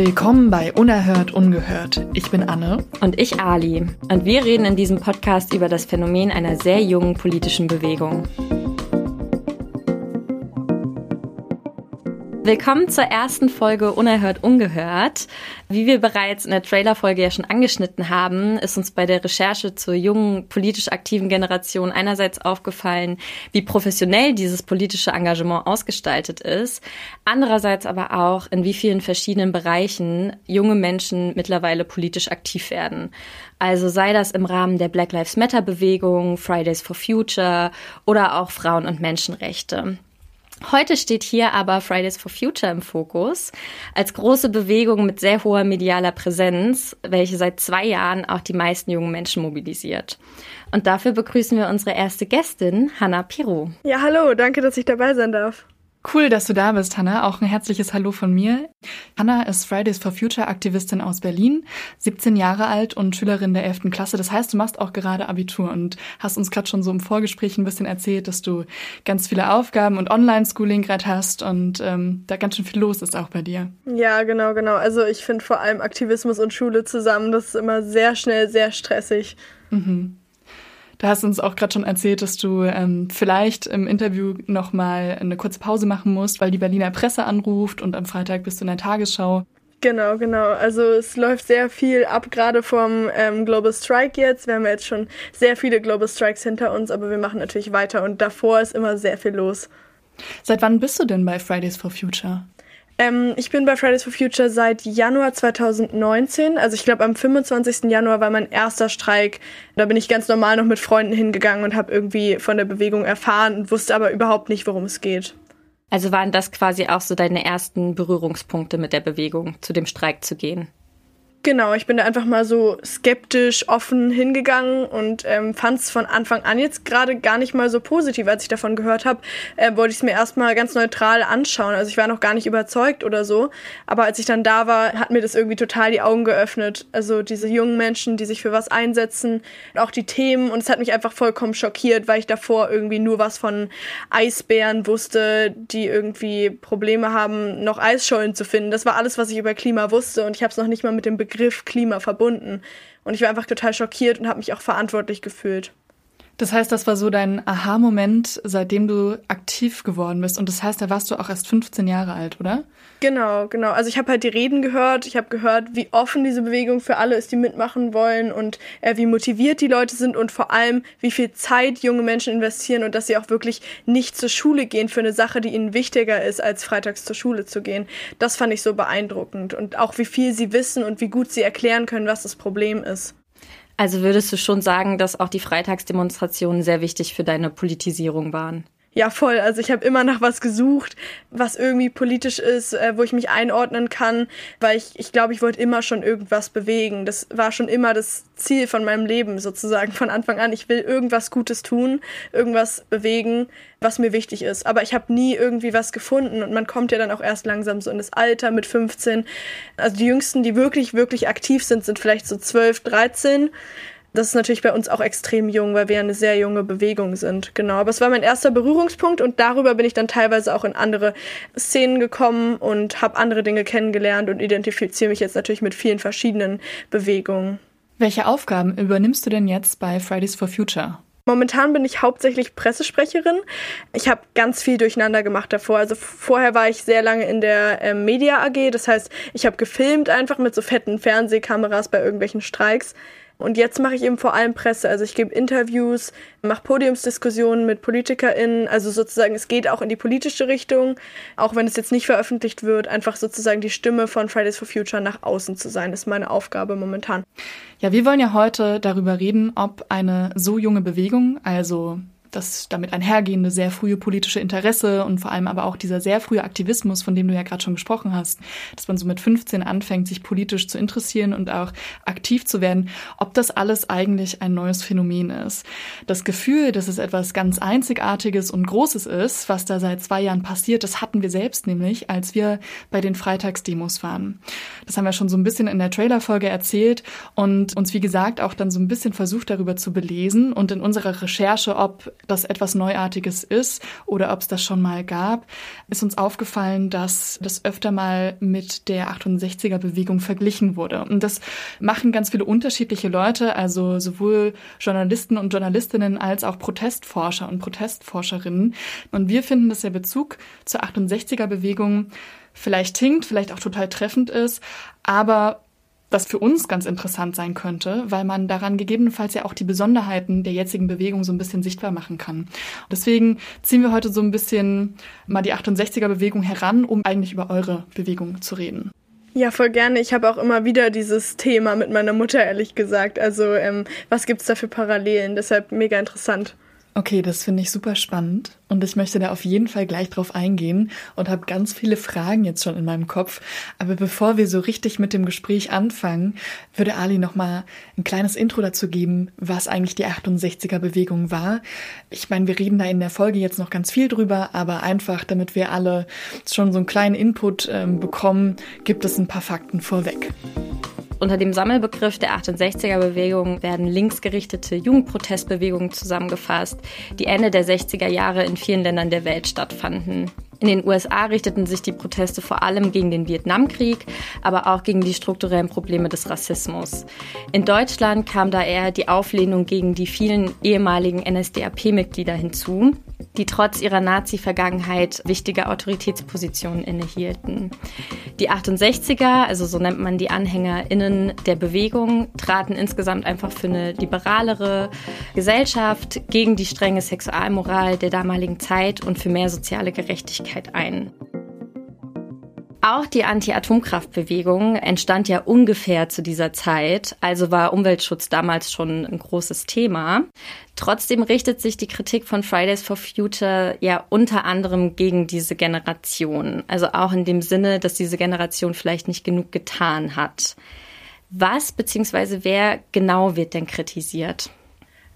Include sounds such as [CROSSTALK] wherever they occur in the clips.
Willkommen bei Unerhört Ungehört. Ich bin Anne. Und ich Ali. Und wir reden in diesem Podcast über das Phänomen einer sehr jungen politischen Bewegung. Willkommen zur ersten Folge Unerhört Ungehört. Wie wir bereits in der Trailerfolge ja schon angeschnitten haben, ist uns bei der Recherche zur jungen politisch aktiven Generation einerseits aufgefallen, wie professionell dieses politische Engagement ausgestaltet ist, andererseits aber auch, in wie vielen verschiedenen Bereichen junge Menschen mittlerweile politisch aktiv werden. Also sei das im Rahmen der Black Lives Matter Bewegung, Fridays for Future oder auch Frauen- und Menschenrechte. Heute steht hier aber Fridays for Future im Fokus als große Bewegung mit sehr hoher medialer Präsenz, welche seit zwei Jahren auch die meisten jungen Menschen mobilisiert. Und dafür begrüßen wir unsere erste Gästin, Hanna Pirou. Ja, hallo, danke, dass ich dabei sein darf. Cool, dass du da bist, Hanna. Auch ein herzliches Hallo von mir. Hanna ist Fridays for Future Aktivistin aus Berlin, 17 Jahre alt und Schülerin der 11. Klasse. Das heißt, du machst auch gerade Abitur und hast uns gerade schon so im Vorgespräch ein bisschen erzählt, dass du ganz viele Aufgaben und Online-Schooling gerade hast und ähm, da ganz schön viel los ist auch bei dir. Ja, genau, genau. Also ich finde vor allem Aktivismus und Schule zusammen, das ist immer sehr schnell, sehr stressig. Mhm. Da hast du uns auch gerade schon erzählt, dass du ähm, vielleicht im Interview nochmal eine kurze Pause machen musst, weil die Berliner Presse anruft und am Freitag bist du in der Tagesschau. Genau, genau. Also es läuft sehr viel ab, gerade vom ähm, Global Strike jetzt. Wir haben jetzt schon sehr viele Global Strikes hinter uns, aber wir machen natürlich weiter und davor ist immer sehr viel los. Seit wann bist du denn bei Fridays for Future? Ähm, ich bin bei Fridays for Future seit Januar 2019. Also ich glaube, am 25. Januar war mein erster Streik. Da bin ich ganz normal noch mit Freunden hingegangen und habe irgendwie von der Bewegung erfahren, wusste aber überhaupt nicht, worum es geht. Also waren das quasi auch so deine ersten Berührungspunkte mit der Bewegung, zu dem Streik zu gehen? Genau, ich bin da einfach mal so skeptisch, offen hingegangen und ähm, fand es von Anfang an jetzt gerade gar nicht mal so positiv. Als ich davon gehört habe, äh, wollte ich es mir erstmal ganz neutral anschauen. Also ich war noch gar nicht überzeugt oder so. Aber als ich dann da war, hat mir das irgendwie total die Augen geöffnet. Also diese jungen Menschen, die sich für was einsetzen, auch die Themen. Und es hat mich einfach vollkommen schockiert, weil ich davor irgendwie nur was von Eisbären wusste, die irgendwie Probleme haben, noch Eisschollen zu finden. Das war alles, was ich über Klima wusste. Und ich habe es noch nicht mal mit dem Begriff Begriff Klima verbunden. Und ich war einfach total schockiert und habe mich auch verantwortlich gefühlt. Das heißt, das war so dein Aha-Moment, seitdem du aktiv geworden bist. Und das heißt, da warst du auch erst 15 Jahre alt, oder? Genau, genau. Also ich habe halt die Reden gehört. Ich habe gehört, wie offen diese Bewegung für alle ist, die mitmachen wollen und äh, wie motiviert die Leute sind und vor allem, wie viel Zeit junge Menschen investieren und dass sie auch wirklich nicht zur Schule gehen für eine Sache, die ihnen wichtiger ist, als freitags zur Schule zu gehen. Das fand ich so beeindruckend. Und auch wie viel sie wissen und wie gut sie erklären können, was das Problem ist. Also würdest du schon sagen, dass auch die Freitagsdemonstrationen sehr wichtig für deine Politisierung waren? Ja, voll. Also ich habe immer nach was gesucht, was irgendwie politisch ist, äh, wo ich mich einordnen kann, weil ich, ich glaube, ich wollte immer schon irgendwas bewegen. Das war schon immer das Ziel von meinem Leben sozusagen von Anfang an. Ich will irgendwas Gutes tun, irgendwas bewegen, was mir wichtig ist. Aber ich habe nie irgendwie was gefunden und man kommt ja dann auch erst langsam so in das Alter mit 15. Also die Jüngsten, die wirklich, wirklich aktiv sind, sind vielleicht so 12, 13. Das ist natürlich bei uns auch extrem jung, weil wir eine sehr junge Bewegung sind. Genau. Aber es war mein erster Berührungspunkt und darüber bin ich dann teilweise auch in andere Szenen gekommen und habe andere Dinge kennengelernt und identifiziere mich jetzt natürlich mit vielen verschiedenen Bewegungen. Welche Aufgaben übernimmst du denn jetzt bei Fridays for Future? Momentan bin ich hauptsächlich Pressesprecherin. Ich habe ganz viel durcheinander gemacht davor. Also vorher war ich sehr lange in der äh, Media AG. Das heißt, ich habe gefilmt einfach mit so fetten Fernsehkameras bei irgendwelchen Streiks. Und jetzt mache ich eben vor allem Presse. Also ich gebe Interviews, mache Podiumsdiskussionen mit PolitikerInnen. Also sozusagen, es geht auch in die politische Richtung, auch wenn es jetzt nicht veröffentlicht wird, einfach sozusagen die Stimme von Fridays for Future nach außen zu sein, ist meine Aufgabe momentan. Ja, wir wollen ja heute darüber reden, ob eine so junge Bewegung, also das damit einhergehende sehr frühe politische Interesse und vor allem aber auch dieser sehr frühe Aktivismus, von dem du ja gerade schon gesprochen hast, dass man so mit 15 anfängt, sich politisch zu interessieren und auch aktiv zu werden, ob das alles eigentlich ein neues Phänomen ist. Das Gefühl, dass es etwas ganz Einzigartiges und Großes ist, was da seit zwei Jahren passiert, das hatten wir selbst nämlich, als wir bei den Freitagsdemos waren. Das haben wir schon so ein bisschen in der Trailerfolge erzählt und uns, wie gesagt, auch dann so ein bisschen versucht, darüber zu belesen und in unserer Recherche, ob das etwas Neuartiges ist oder ob es das schon mal gab, ist uns aufgefallen, dass das öfter mal mit der 68er Bewegung verglichen wurde. Und das machen ganz viele unterschiedliche Leute, also sowohl Journalisten und Journalistinnen als auch Protestforscher und Protestforscherinnen. Und wir finden, dass der Bezug zur 68er Bewegung vielleicht hinkt, vielleicht auch total treffend ist, aber was für uns ganz interessant sein könnte, weil man daran gegebenenfalls ja auch die Besonderheiten der jetzigen Bewegung so ein bisschen sichtbar machen kann. Deswegen ziehen wir heute so ein bisschen mal die 68er Bewegung heran, um eigentlich über eure Bewegung zu reden. Ja, voll gerne. Ich habe auch immer wieder dieses Thema mit meiner Mutter, ehrlich gesagt. Also, ähm, was gibt's da für Parallelen? Deshalb mega interessant. Okay, das finde ich super spannend und ich möchte da auf jeden Fall gleich drauf eingehen und habe ganz viele Fragen jetzt schon in meinem Kopf. Aber bevor wir so richtig mit dem Gespräch anfangen, würde Ali noch mal ein kleines Intro dazu geben, was eigentlich die 68er Bewegung war. Ich meine, wir reden da in der Folge jetzt noch ganz viel drüber, aber einfach, damit wir alle schon so einen kleinen Input ähm, bekommen, gibt es ein paar Fakten vorweg. Unter dem Sammelbegriff der 68er-Bewegung werden linksgerichtete Jugendprotestbewegungen zusammengefasst, die Ende der 60er Jahre in vielen Ländern der Welt stattfanden. In den USA richteten sich die Proteste vor allem gegen den Vietnamkrieg, aber auch gegen die strukturellen Probleme des Rassismus. In Deutschland kam da eher die Auflehnung gegen die vielen ehemaligen NSDAP-Mitglieder hinzu, die trotz ihrer Nazi-Vergangenheit wichtige Autoritätspositionen innehielten. Die 68er, also so nennt man die AnhängerInnen der Bewegung, traten insgesamt einfach für eine liberalere Gesellschaft, gegen die strenge Sexualmoral der damaligen Zeit und für mehr soziale Gerechtigkeit ein. Auch die Anti-Atomkraftbewegung entstand ja ungefähr zu dieser Zeit, also war Umweltschutz damals schon ein großes Thema. Trotzdem richtet sich die Kritik von Fridays for Future ja unter anderem gegen diese Generation, also auch in dem Sinne, dass diese Generation vielleicht nicht genug getan hat. Was bzw. wer genau wird denn kritisiert?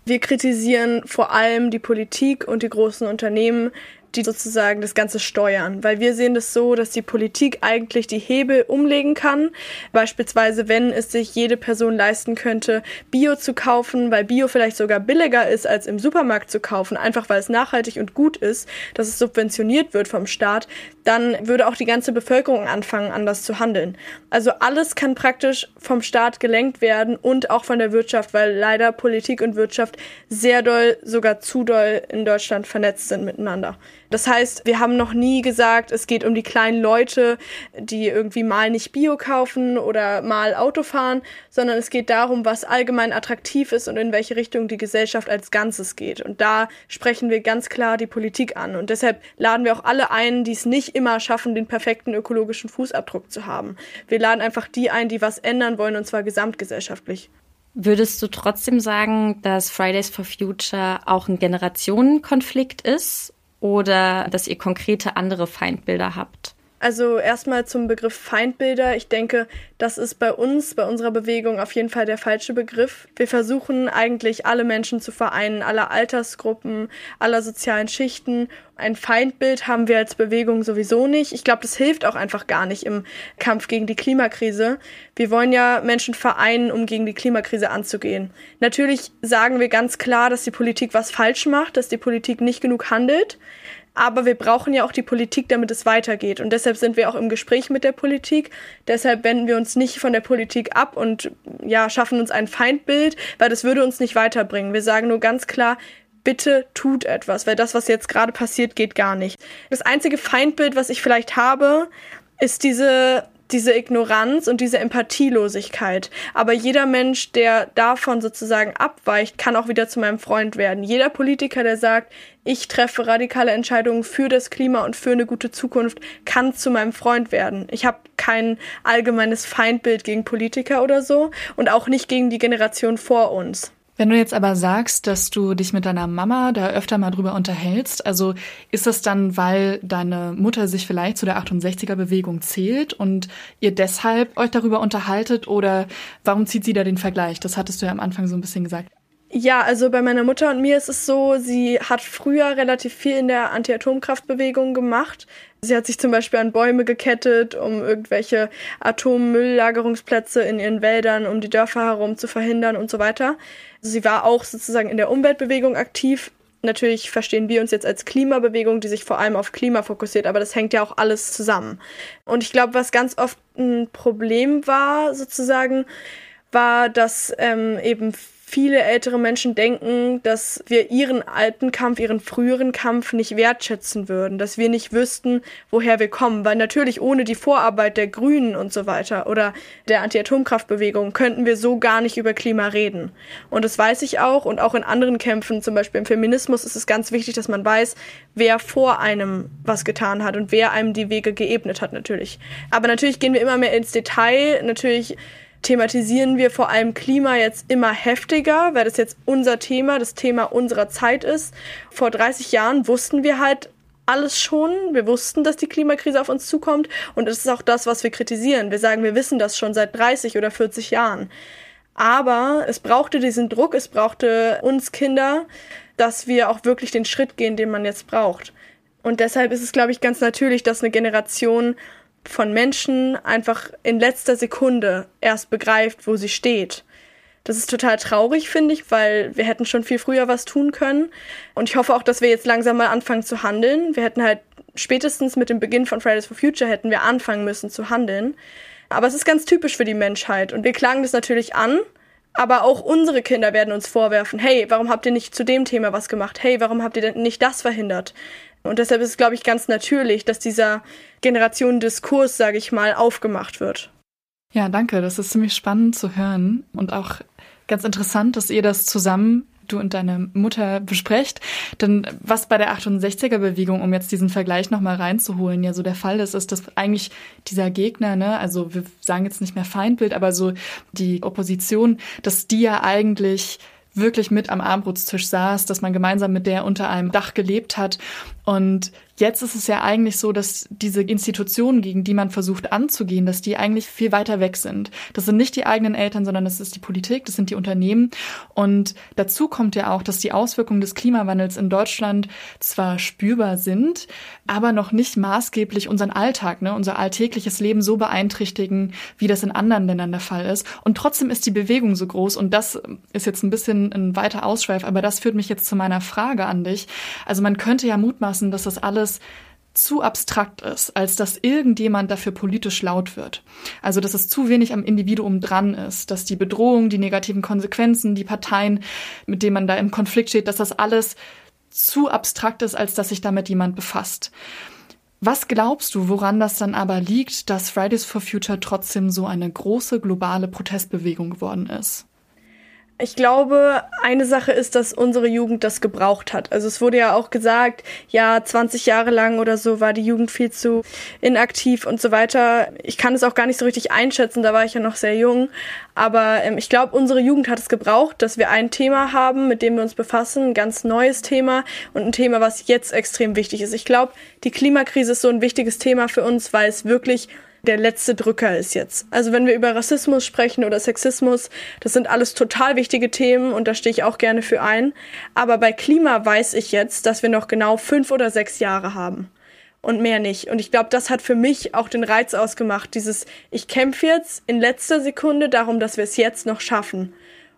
Wir kritisieren vor allem die Politik und die großen Unternehmen, die sozusagen das Ganze steuern. Weil wir sehen das so, dass die Politik eigentlich die Hebel umlegen kann. Beispielsweise, wenn es sich jede Person leisten könnte, Bio zu kaufen, weil Bio vielleicht sogar billiger ist, als im Supermarkt zu kaufen, einfach weil es nachhaltig und gut ist, dass es subventioniert wird vom Staat, dann würde auch die ganze Bevölkerung anfangen, anders zu handeln. Also alles kann praktisch vom Staat gelenkt werden und auch von der Wirtschaft, weil leider Politik und Wirtschaft sehr doll, sogar zu doll in Deutschland vernetzt sind miteinander. Das heißt, wir haben noch nie gesagt, es geht um die kleinen Leute, die irgendwie mal nicht Bio kaufen oder mal Auto fahren, sondern es geht darum, was allgemein attraktiv ist und in welche Richtung die Gesellschaft als Ganzes geht. Und da sprechen wir ganz klar die Politik an. Und deshalb laden wir auch alle ein, die es nicht immer schaffen, den perfekten ökologischen Fußabdruck zu haben. Wir laden einfach die ein, die was ändern wollen, und zwar gesamtgesellschaftlich. Würdest du trotzdem sagen, dass Fridays for Future auch ein Generationenkonflikt ist oder dass ihr konkrete andere Feindbilder habt? Also erstmal zum Begriff Feindbilder. Ich denke, das ist bei uns, bei unserer Bewegung auf jeden Fall der falsche Begriff. Wir versuchen eigentlich alle Menschen zu vereinen, aller Altersgruppen, aller sozialen Schichten. Ein Feindbild haben wir als Bewegung sowieso nicht. Ich glaube, das hilft auch einfach gar nicht im Kampf gegen die Klimakrise. Wir wollen ja Menschen vereinen, um gegen die Klimakrise anzugehen. Natürlich sagen wir ganz klar, dass die Politik was falsch macht, dass die Politik nicht genug handelt. Aber wir brauchen ja auch die Politik, damit es weitergeht. Und deshalb sind wir auch im Gespräch mit der Politik. Deshalb wenden wir uns nicht von der Politik ab und ja, schaffen uns ein Feindbild, weil das würde uns nicht weiterbringen. Wir sagen nur ganz klar, bitte tut etwas, weil das, was jetzt gerade passiert, geht gar nicht. Das einzige Feindbild, was ich vielleicht habe, ist diese diese Ignoranz und diese Empathielosigkeit. Aber jeder Mensch, der davon sozusagen abweicht, kann auch wieder zu meinem Freund werden. Jeder Politiker, der sagt, ich treffe radikale Entscheidungen für das Klima und für eine gute Zukunft, kann zu meinem Freund werden. Ich habe kein allgemeines Feindbild gegen Politiker oder so und auch nicht gegen die Generation vor uns. Wenn du jetzt aber sagst, dass du dich mit deiner Mama da öfter mal drüber unterhältst, also ist das dann, weil deine Mutter sich vielleicht zu der 68er Bewegung zählt und ihr deshalb euch darüber unterhaltet oder warum zieht sie da den Vergleich? Das hattest du ja am Anfang so ein bisschen gesagt. Ja, also bei meiner Mutter und mir ist es so, sie hat früher relativ viel in der Anti-Atomkraftbewegung gemacht. Sie hat sich zum Beispiel an Bäume gekettet, um irgendwelche Atommülllagerungsplätze in ihren Wäldern, um die Dörfer herum zu verhindern und so weiter. Sie war auch sozusagen in der Umweltbewegung aktiv. Natürlich verstehen wir uns jetzt als Klimabewegung, die sich vor allem auf Klima fokussiert, aber das hängt ja auch alles zusammen. Und ich glaube, was ganz oft ein Problem war, sozusagen, war, dass ähm, eben viele ältere Menschen denken, dass wir ihren alten Kampf, ihren früheren Kampf nicht wertschätzen würden, dass wir nicht wüssten, woher wir kommen, weil natürlich ohne die Vorarbeit der Grünen und so weiter oder der Anti-Atomkraftbewegung könnten wir so gar nicht über Klima reden. Und das weiß ich auch und auch in anderen Kämpfen, zum Beispiel im Feminismus, ist es ganz wichtig, dass man weiß, wer vor einem was getan hat und wer einem die Wege geebnet hat natürlich. Aber natürlich gehen wir immer mehr ins Detail, natürlich thematisieren wir vor allem Klima jetzt immer heftiger, weil das jetzt unser Thema, das Thema unserer Zeit ist. Vor 30 Jahren wussten wir halt alles schon. Wir wussten, dass die Klimakrise auf uns zukommt und es ist auch das, was wir kritisieren. Wir sagen, wir wissen das schon seit 30 oder 40 Jahren. Aber es brauchte diesen Druck, es brauchte uns Kinder, dass wir auch wirklich den Schritt gehen, den man jetzt braucht. Und deshalb ist es, glaube ich, ganz natürlich, dass eine Generation von Menschen einfach in letzter Sekunde erst begreift, wo sie steht. Das ist total traurig, finde ich, weil wir hätten schon viel früher was tun können. Und ich hoffe auch, dass wir jetzt langsam mal anfangen zu handeln. Wir hätten halt spätestens mit dem Beginn von Fridays for Future hätten wir anfangen müssen zu handeln. Aber es ist ganz typisch für die Menschheit. Und wir klagen das natürlich an. Aber auch unsere Kinder werden uns vorwerfen, hey, warum habt ihr nicht zu dem Thema was gemacht? Hey, warum habt ihr denn nicht das verhindert? Und deshalb ist es, glaube ich, ganz natürlich, dass dieser Generationendiskurs, sage ich mal, aufgemacht wird. Ja, danke. Das ist ziemlich spannend zu hören und auch ganz interessant, dass ihr das zusammen du und deine Mutter besprecht. Denn was bei der 68er Bewegung, um jetzt diesen Vergleich nochmal reinzuholen, ja so der Fall ist, ist, dass eigentlich dieser Gegner, ne, also wir sagen jetzt nicht mehr Feindbild, aber so die Opposition, dass die ja eigentlich wirklich mit am Abendbrotstisch saß, dass man gemeinsam mit der unter einem Dach gelebt hat und jetzt ist es ja eigentlich so, dass diese Institutionen, gegen die man versucht anzugehen, dass die eigentlich viel weiter weg sind. Das sind nicht die eigenen Eltern, sondern das ist die Politik, das sind die Unternehmen. Und dazu kommt ja auch, dass die Auswirkungen des Klimawandels in Deutschland zwar spürbar sind, aber noch nicht maßgeblich unseren Alltag, ne, unser alltägliches Leben so beeinträchtigen, wie das in anderen Ländern der Fall ist. Und trotzdem ist die Bewegung so groß. Und das ist jetzt ein bisschen ein weiter Ausschweif, aber das führt mich jetzt zu meiner Frage an dich. Also man könnte ja mutmaßen, aufpassen, dass das alles zu abstrakt ist, als dass irgendjemand dafür politisch laut wird. Also dass es zu wenig am Individuum dran ist, dass die Bedrohung, die negativen Konsequenzen, die Parteien, mit denen man da im Konflikt steht, dass das alles zu abstrakt ist, als dass sich damit jemand befasst. Was glaubst du, woran das dann aber liegt, dass Fridays for Future trotzdem so eine große globale Protestbewegung geworden ist? Ich glaube, eine Sache ist, dass unsere Jugend das gebraucht hat. Also es wurde ja auch gesagt, ja, 20 Jahre lang oder so war die Jugend viel zu inaktiv und so weiter. Ich kann es auch gar nicht so richtig einschätzen, da war ich ja noch sehr jung. Aber ähm, ich glaube, unsere Jugend hat es gebraucht, dass wir ein Thema haben, mit dem wir uns befassen, ein ganz neues Thema und ein Thema, was jetzt extrem wichtig ist. Ich glaube, die Klimakrise ist so ein wichtiges Thema für uns, weil es wirklich der letzte Drücker ist jetzt. Also wenn wir über Rassismus sprechen oder Sexismus, das sind alles total wichtige Themen und da stehe ich auch gerne für ein. Aber bei Klima weiß ich jetzt, dass wir noch genau fünf oder sechs Jahre haben und mehr nicht. Und ich glaube, das hat für mich auch den Reiz ausgemacht, dieses, ich kämpfe jetzt in letzter Sekunde darum, dass wir es jetzt noch schaffen.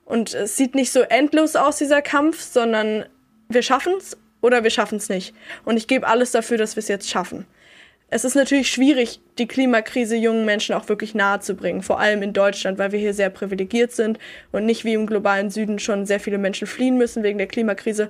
Und es sieht nicht so endlos aus, dieser Kampf, sondern wir schaffen es oder wir schaffen es nicht. Und ich gebe alles dafür, dass wir es jetzt schaffen. Es ist natürlich schwierig, die Klimakrise jungen Menschen auch wirklich nahe zu bringen, vor allem in Deutschland, weil wir hier sehr privilegiert sind und nicht wie im globalen Süden schon sehr viele Menschen fliehen müssen wegen der Klimakrise.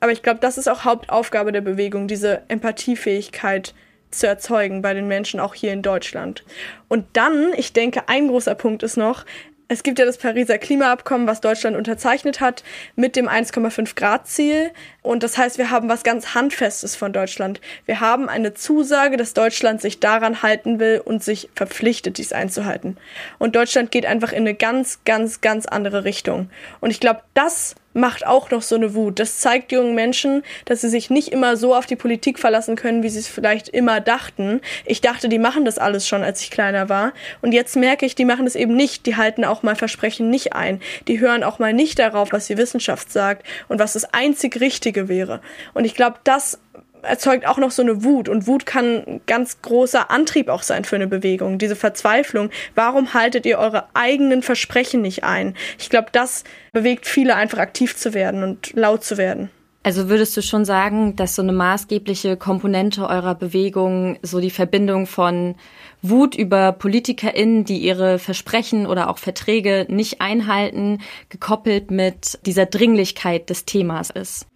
Aber ich glaube, das ist auch Hauptaufgabe der Bewegung, diese Empathiefähigkeit zu erzeugen bei den Menschen auch hier in Deutschland. Und dann, ich denke, ein großer Punkt ist noch, es gibt ja das Pariser Klimaabkommen, was Deutschland unterzeichnet hat, mit dem 1,5 Grad Ziel. Und das heißt, wir haben was ganz Handfestes von Deutschland. Wir haben eine Zusage, dass Deutschland sich daran halten will und sich verpflichtet, dies einzuhalten. Und Deutschland geht einfach in eine ganz, ganz, ganz andere Richtung. Und ich glaube, das macht auch noch so eine Wut. Das zeigt jungen Menschen, dass sie sich nicht immer so auf die Politik verlassen können, wie sie es vielleicht immer dachten. Ich dachte, die machen das alles schon, als ich kleiner war. Und jetzt merke ich, die machen das eben nicht. Die halten auch mal Versprechen nicht ein. Die hören auch mal nicht darauf, was die Wissenschaft sagt und was das einzig Richtige wäre. Und ich glaube, das erzeugt auch noch so eine Wut. Und Wut kann ein ganz großer Antrieb auch sein für eine Bewegung. Diese Verzweiflung. Warum haltet ihr eure eigenen Versprechen nicht ein? Ich glaube, das bewegt viele einfach aktiv zu werden und laut zu werden. Also würdest du schon sagen, dass so eine maßgebliche Komponente eurer Bewegung so die Verbindung von Wut über PolitikerInnen, die ihre Versprechen oder auch Verträge nicht einhalten, gekoppelt mit dieser Dringlichkeit des Themas ist?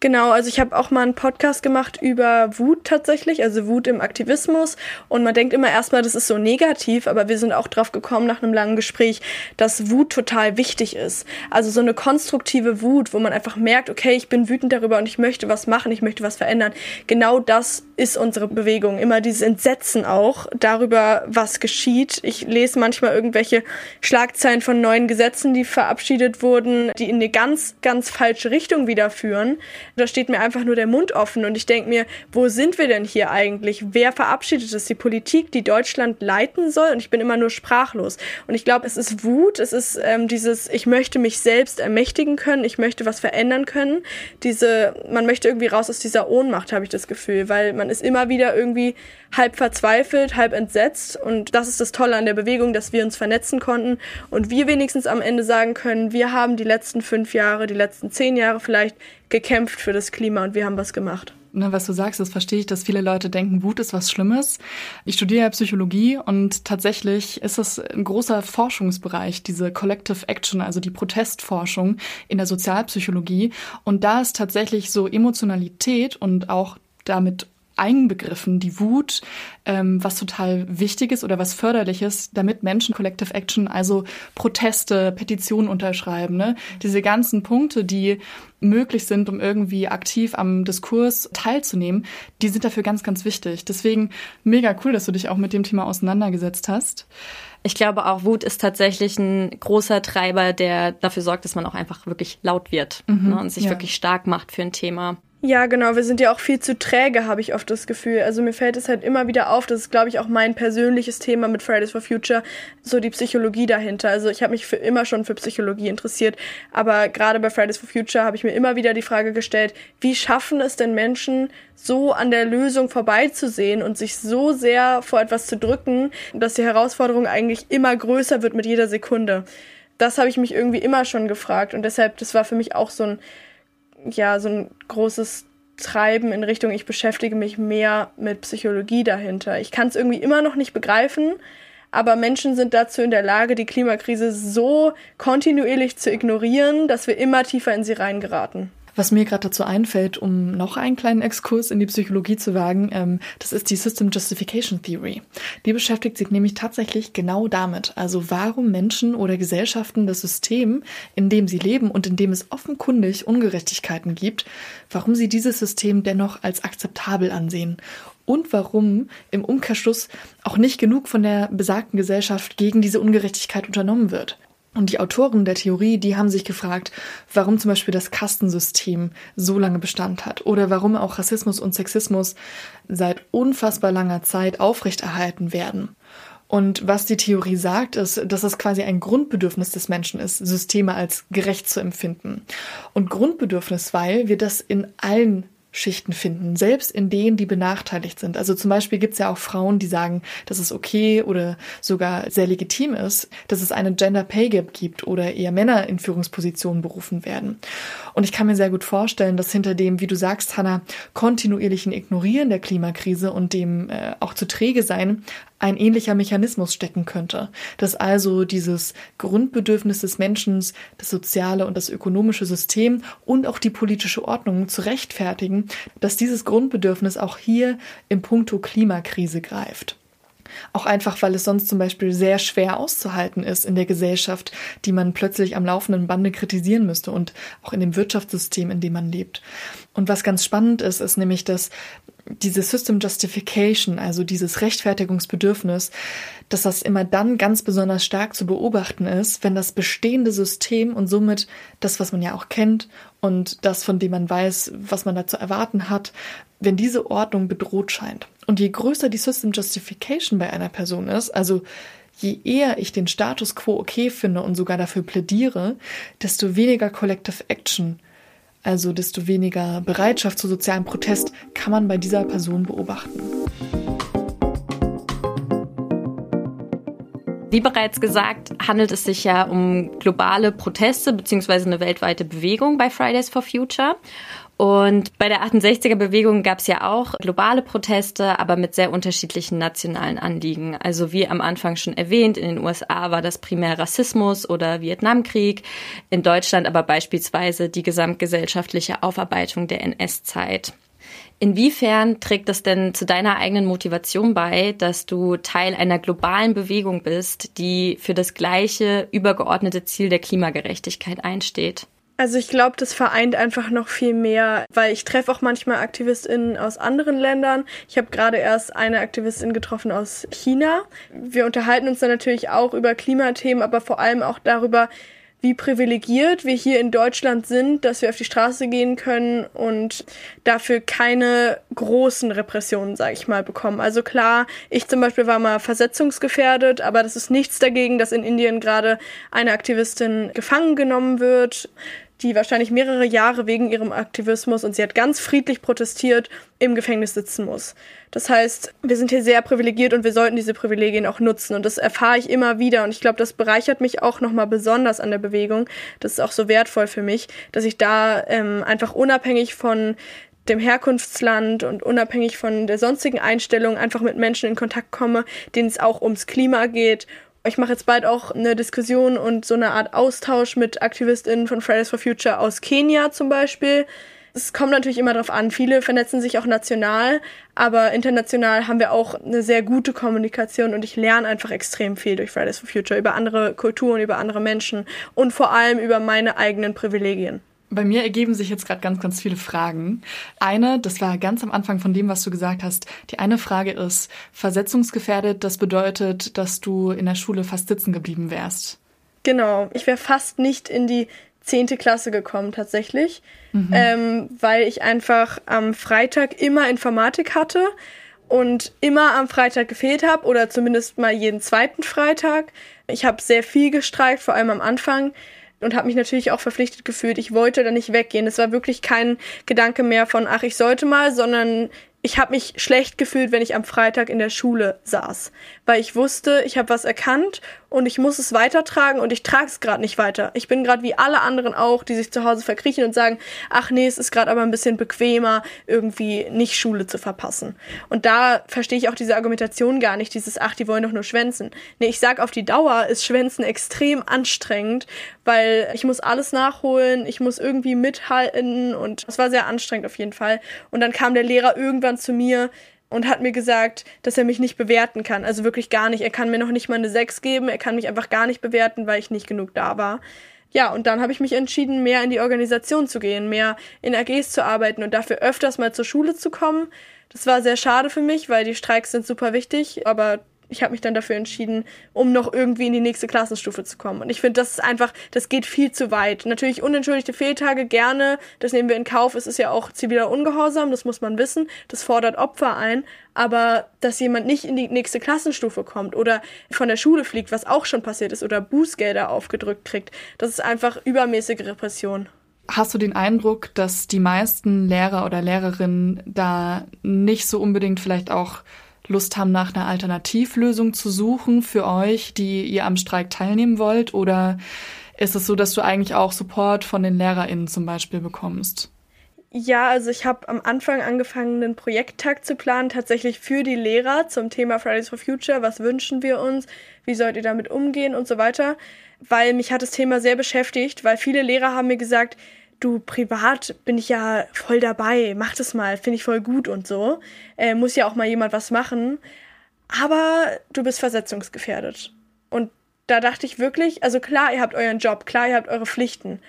Genau, also ich habe auch mal einen Podcast gemacht über Wut tatsächlich, also Wut im Aktivismus. Und man denkt immer erstmal, das ist so negativ, aber wir sind auch drauf gekommen nach einem langen Gespräch, dass Wut total wichtig ist. Also so eine konstruktive Wut, wo man einfach merkt, okay, ich bin wütend darüber und ich möchte was machen, ich möchte was verändern. Genau das ist unsere Bewegung. Immer dieses Entsetzen auch darüber, was geschieht. Ich lese manchmal irgendwelche Schlagzeilen von neuen Gesetzen, die verabschiedet wurden, die in eine ganz, ganz falsche Richtung wieder führen da steht mir einfach nur der Mund offen und ich denke mir, wo sind wir denn hier eigentlich? Wer verabschiedet es? Die Politik, die Deutschland leiten soll und ich bin immer nur sprachlos. Und ich glaube, es ist Wut, es ist ähm, dieses, ich möchte mich selbst ermächtigen können, ich möchte was verändern können. Diese, man möchte irgendwie raus aus dieser Ohnmacht, habe ich das Gefühl, weil man ist immer wieder irgendwie halb verzweifelt, halb entsetzt und das ist das Tolle an der Bewegung, dass wir uns vernetzen konnten und wir wenigstens am Ende sagen können, wir haben die letzten fünf Jahre, die letzten zehn Jahre vielleicht gekämpft für das Klima und wir haben was gemacht. Ne, was du sagst, das verstehe ich, dass viele Leute denken, Wut ist was Schlimmes. Ich studiere ja Psychologie und tatsächlich ist es ein großer Forschungsbereich, diese Collective Action, also die Protestforschung in der Sozialpsychologie. Und da ist tatsächlich so Emotionalität und auch damit einbegriffen, die Wut, ähm, was total wichtig ist oder was förderlich ist, damit Menschen Collective Action, also Proteste, Petitionen unterschreiben, ne? diese ganzen Punkte, die möglich sind, um irgendwie aktiv am Diskurs teilzunehmen, die sind dafür ganz, ganz wichtig. Deswegen mega cool, dass du dich auch mit dem Thema auseinandergesetzt hast. Ich glaube auch, Wut ist tatsächlich ein großer Treiber, der dafür sorgt, dass man auch einfach wirklich laut wird mhm, ne, und sich ja. wirklich stark macht für ein Thema. Ja, genau. Wir sind ja auch viel zu träge, habe ich oft das Gefühl. Also mir fällt es halt immer wieder auf, das ist, glaube ich, auch mein persönliches Thema mit Fridays for Future, so die Psychologie dahinter. Also ich habe mich für immer schon für Psychologie interessiert, aber gerade bei Fridays for Future habe ich mir immer wieder die Frage gestellt, wie schaffen es denn Menschen, so an der Lösung vorbeizusehen und sich so sehr vor etwas zu drücken, dass die Herausforderung eigentlich immer größer wird mit jeder Sekunde. Das habe ich mich irgendwie immer schon gefragt und deshalb, das war für mich auch so ein ja, so ein großes Treiben in Richtung, ich beschäftige mich mehr mit Psychologie dahinter. Ich kann es irgendwie immer noch nicht begreifen, aber Menschen sind dazu in der Lage, die Klimakrise so kontinuierlich zu ignorieren, dass wir immer tiefer in sie reingeraten. Was mir gerade dazu einfällt, um noch einen kleinen Exkurs in die Psychologie zu wagen, ähm, das ist die System Justification Theory. Die beschäftigt sich nämlich tatsächlich genau damit, also warum Menschen oder Gesellschaften das System, in dem sie leben und in dem es offenkundig Ungerechtigkeiten gibt, warum sie dieses System dennoch als akzeptabel ansehen und warum im Umkehrschluss auch nicht genug von der besagten Gesellschaft gegen diese Ungerechtigkeit unternommen wird. Und die Autoren der Theorie, die haben sich gefragt, warum zum Beispiel das Kastensystem so lange Bestand hat oder warum auch Rassismus und Sexismus seit unfassbar langer Zeit aufrechterhalten werden. Und was die Theorie sagt, ist, dass es quasi ein Grundbedürfnis des Menschen ist, Systeme als gerecht zu empfinden. Und Grundbedürfnis, weil wir das in allen Schichten finden, selbst in denen, die benachteiligt sind. Also zum Beispiel gibt es ja auch Frauen, die sagen, dass es okay oder sogar sehr legitim ist, dass es eine Gender Pay Gap gibt oder eher Männer in Führungspositionen berufen werden. Und ich kann mir sehr gut vorstellen, dass hinter dem, wie du sagst, Hannah, kontinuierlichen Ignorieren der Klimakrise und dem äh, auch zu träge sein, ein ähnlicher Mechanismus stecken könnte, dass also dieses Grundbedürfnis des Menschen, das soziale und das ökonomische System und auch die politische Ordnung zu rechtfertigen, dass dieses Grundbedürfnis auch hier im Punkto Klimakrise greift. Auch einfach, weil es sonst zum Beispiel sehr schwer auszuhalten ist in der Gesellschaft, die man plötzlich am laufenden Bande kritisieren müsste und auch in dem Wirtschaftssystem, in dem man lebt. Und was ganz spannend ist, ist nämlich, dass diese System Justification, also dieses Rechtfertigungsbedürfnis, dass das immer dann ganz besonders stark zu beobachten ist, wenn das bestehende System und somit das, was man ja auch kennt und das, von dem man weiß, was man da zu erwarten hat, wenn diese Ordnung bedroht scheint. Und je größer die System Justification bei einer Person ist, also je eher ich den Status quo okay finde und sogar dafür plädiere, desto weniger Collective Action also desto weniger Bereitschaft zu sozialem Protest kann man bei dieser Person beobachten. Wie bereits gesagt, handelt es sich ja um globale Proteste bzw. eine weltweite Bewegung bei Fridays for Future. Und bei der 68er-Bewegung gab es ja auch globale Proteste, aber mit sehr unterschiedlichen nationalen Anliegen. Also wie am Anfang schon erwähnt, in den USA war das primär Rassismus oder Vietnamkrieg, in Deutschland aber beispielsweise die gesamtgesellschaftliche Aufarbeitung der NS-Zeit. Inwiefern trägt das denn zu deiner eigenen Motivation bei, dass du Teil einer globalen Bewegung bist, die für das gleiche übergeordnete Ziel der Klimagerechtigkeit einsteht? Also ich glaube, das vereint einfach noch viel mehr, weil ich treffe auch manchmal AktivistInnen aus anderen Ländern. Ich habe gerade erst eine Aktivistin getroffen aus China. Wir unterhalten uns dann natürlich auch über Klimathemen, aber vor allem auch darüber, wie privilegiert wir hier in Deutschland sind, dass wir auf die Straße gehen können und dafür keine großen Repressionen, sage ich mal, bekommen. Also klar, ich zum Beispiel war mal versetzungsgefährdet, aber das ist nichts dagegen, dass in Indien gerade eine Aktivistin gefangen genommen wird die wahrscheinlich mehrere Jahre wegen ihrem Aktivismus und sie hat ganz friedlich protestiert, im Gefängnis sitzen muss. Das heißt, wir sind hier sehr privilegiert und wir sollten diese Privilegien auch nutzen. Und das erfahre ich immer wieder. Und ich glaube, das bereichert mich auch nochmal besonders an der Bewegung. Das ist auch so wertvoll für mich, dass ich da ähm, einfach unabhängig von dem Herkunftsland und unabhängig von der sonstigen Einstellung einfach mit Menschen in Kontakt komme, denen es auch ums Klima geht ich mache jetzt bald auch eine Diskussion und so eine Art Austausch mit AktivistInnen von Fridays for Future aus Kenia zum Beispiel. Es kommt natürlich immer darauf an. Viele vernetzen sich auch national, aber international haben wir auch eine sehr gute Kommunikation und ich lerne einfach extrem viel durch Fridays for Future über andere Kulturen, über andere Menschen und vor allem über meine eigenen Privilegien. Bei mir ergeben sich jetzt gerade ganz, ganz viele Fragen. Eine, das war ganz am Anfang von dem, was du gesagt hast. Die eine Frage ist, versetzungsgefährdet, das bedeutet, dass du in der Schule fast sitzen geblieben wärst. Genau, ich wäre fast nicht in die zehnte Klasse gekommen tatsächlich, mhm. ähm, weil ich einfach am Freitag immer Informatik hatte und immer am Freitag gefehlt habe oder zumindest mal jeden zweiten Freitag. Ich habe sehr viel gestreikt, vor allem am Anfang und habe mich natürlich auch verpflichtet gefühlt. Ich wollte da nicht weggehen. Es war wirklich kein Gedanke mehr von, ach, ich sollte mal, sondern ich habe mich schlecht gefühlt, wenn ich am Freitag in der Schule saß, weil ich wusste, ich habe was erkannt und ich muss es weitertragen und ich trage es gerade nicht weiter. Ich bin gerade wie alle anderen auch, die sich zu Hause verkriechen und sagen, ach nee, es ist gerade aber ein bisschen bequemer, irgendwie nicht Schule zu verpassen. Und da verstehe ich auch diese Argumentation gar nicht, dieses, ach, die wollen doch nur schwänzen. Nee, ich sag auf die Dauer ist Schwänzen extrem anstrengend, weil ich muss alles nachholen, ich muss irgendwie mithalten und es war sehr anstrengend auf jeden Fall. Und dann kam der Lehrer irgendwann zu mir, und hat mir gesagt, dass er mich nicht bewerten kann. Also wirklich gar nicht. Er kann mir noch nicht mal eine 6 geben. Er kann mich einfach gar nicht bewerten, weil ich nicht genug da war. Ja, und dann habe ich mich entschieden, mehr in die Organisation zu gehen, mehr in AGs zu arbeiten und dafür öfters mal zur Schule zu kommen. Das war sehr schade für mich, weil die Streiks sind super wichtig, aber ich habe mich dann dafür entschieden, um noch irgendwie in die nächste Klassenstufe zu kommen. Und ich finde, das ist einfach, das geht viel zu weit. Natürlich unentschuldigte Fehltage gerne, das nehmen wir in Kauf. Es ist ja auch ziviler Ungehorsam, das muss man wissen. Das fordert Opfer ein. Aber dass jemand nicht in die nächste Klassenstufe kommt oder von der Schule fliegt, was auch schon passiert ist, oder Bußgelder aufgedrückt kriegt, das ist einfach übermäßige Repression. Hast du den Eindruck, dass die meisten Lehrer oder Lehrerinnen da nicht so unbedingt vielleicht auch Lust haben, nach einer Alternativlösung zu suchen für euch, die ihr am Streik teilnehmen wollt? Oder ist es so, dass du eigentlich auch Support von den LehrerInnen zum Beispiel bekommst? Ja, also ich habe am Anfang angefangen, einen Projekttag zu planen, tatsächlich für die Lehrer zum Thema Fridays for Future. Was wünschen wir uns? Wie sollt ihr damit umgehen und so weiter? Weil mich hat das Thema sehr beschäftigt, weil viele Lehrer haben mir gesagt, du, privat bin ich ja voll dabei, mach das mal, finde ich voll gut und so. Äh, muss ja auch mal jemand was machen. Aber du bist versetzungsgefährdet. Und da dachte ich wirklich, also klar, ihr habt euren Job, klar, ihr habt eure Pflichten.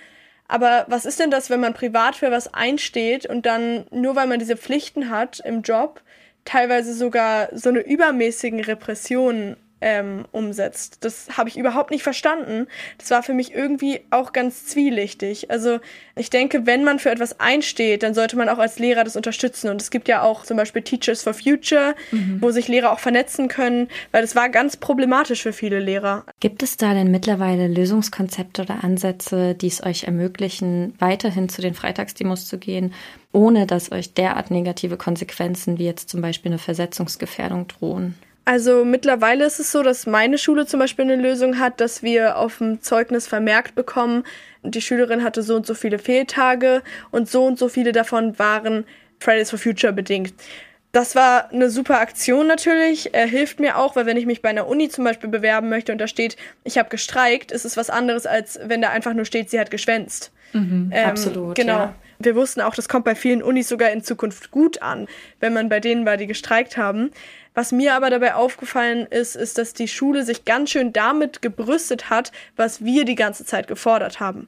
Aber was ist denn das, wenn man privat für was einsteht und dann, nur weil man diese Pflichten hat im Job, teilweise sogar so eine übermäßigen Repression ähm, umsetzt. Das habe ich überhaupt nicht verstanden. Das war für mich irgendwie auch ganz zwielichtig. Also ich denke, wenn man für etwas einsteht, dann sollte man auch als Lehrer das unterstützen. Und es gibt ja auch zum Beispiel Teachers for Future, mhm. wo sich Lehrer auch vernetzen können, weil das war ganz problematisch für viele Lehrer. Gibt es da denn mittlerweile Lösungskonzepte oder Ansätze, die es euch ermöglichen, weiterhin zu den Freitagsdemos zu gehen, ohne dass euch derart negative Konsequenzen wie jetzt zum Beispiel eine Versetzungsgefährdung drohen? Also mittlerweile ist es so, dass meine Schule zum Beispiel eine Lösung hat, dass wir auf dem Zeugnis vermerkt bekommen, die Schülerin hatte so und so viele Fehltage und so und so viele davon waren Fridays for Future bedingt. Das war eine super Aktion natürlich. Er hilft mir auch, weil wenn ich mich bei einer Uni zum Beispiel bewerben möchte und da steht, ich habe gestreikt, ist es was anderes, als wenn da einfach nur steht, sie hat geschwänzt. Mhm, ähm, absolut. Genau. Ja. Wir wussten auch, das kommt bei vielen Unis sogar in Zukunft gut an, wenn man bei denen war, die gestreikt haben. Was mir aber dabei aufgefallen ist, ist, dass die Schule sich ganz schön damit gebrüstet hat, was wir die ganze Zeit gefordert haben.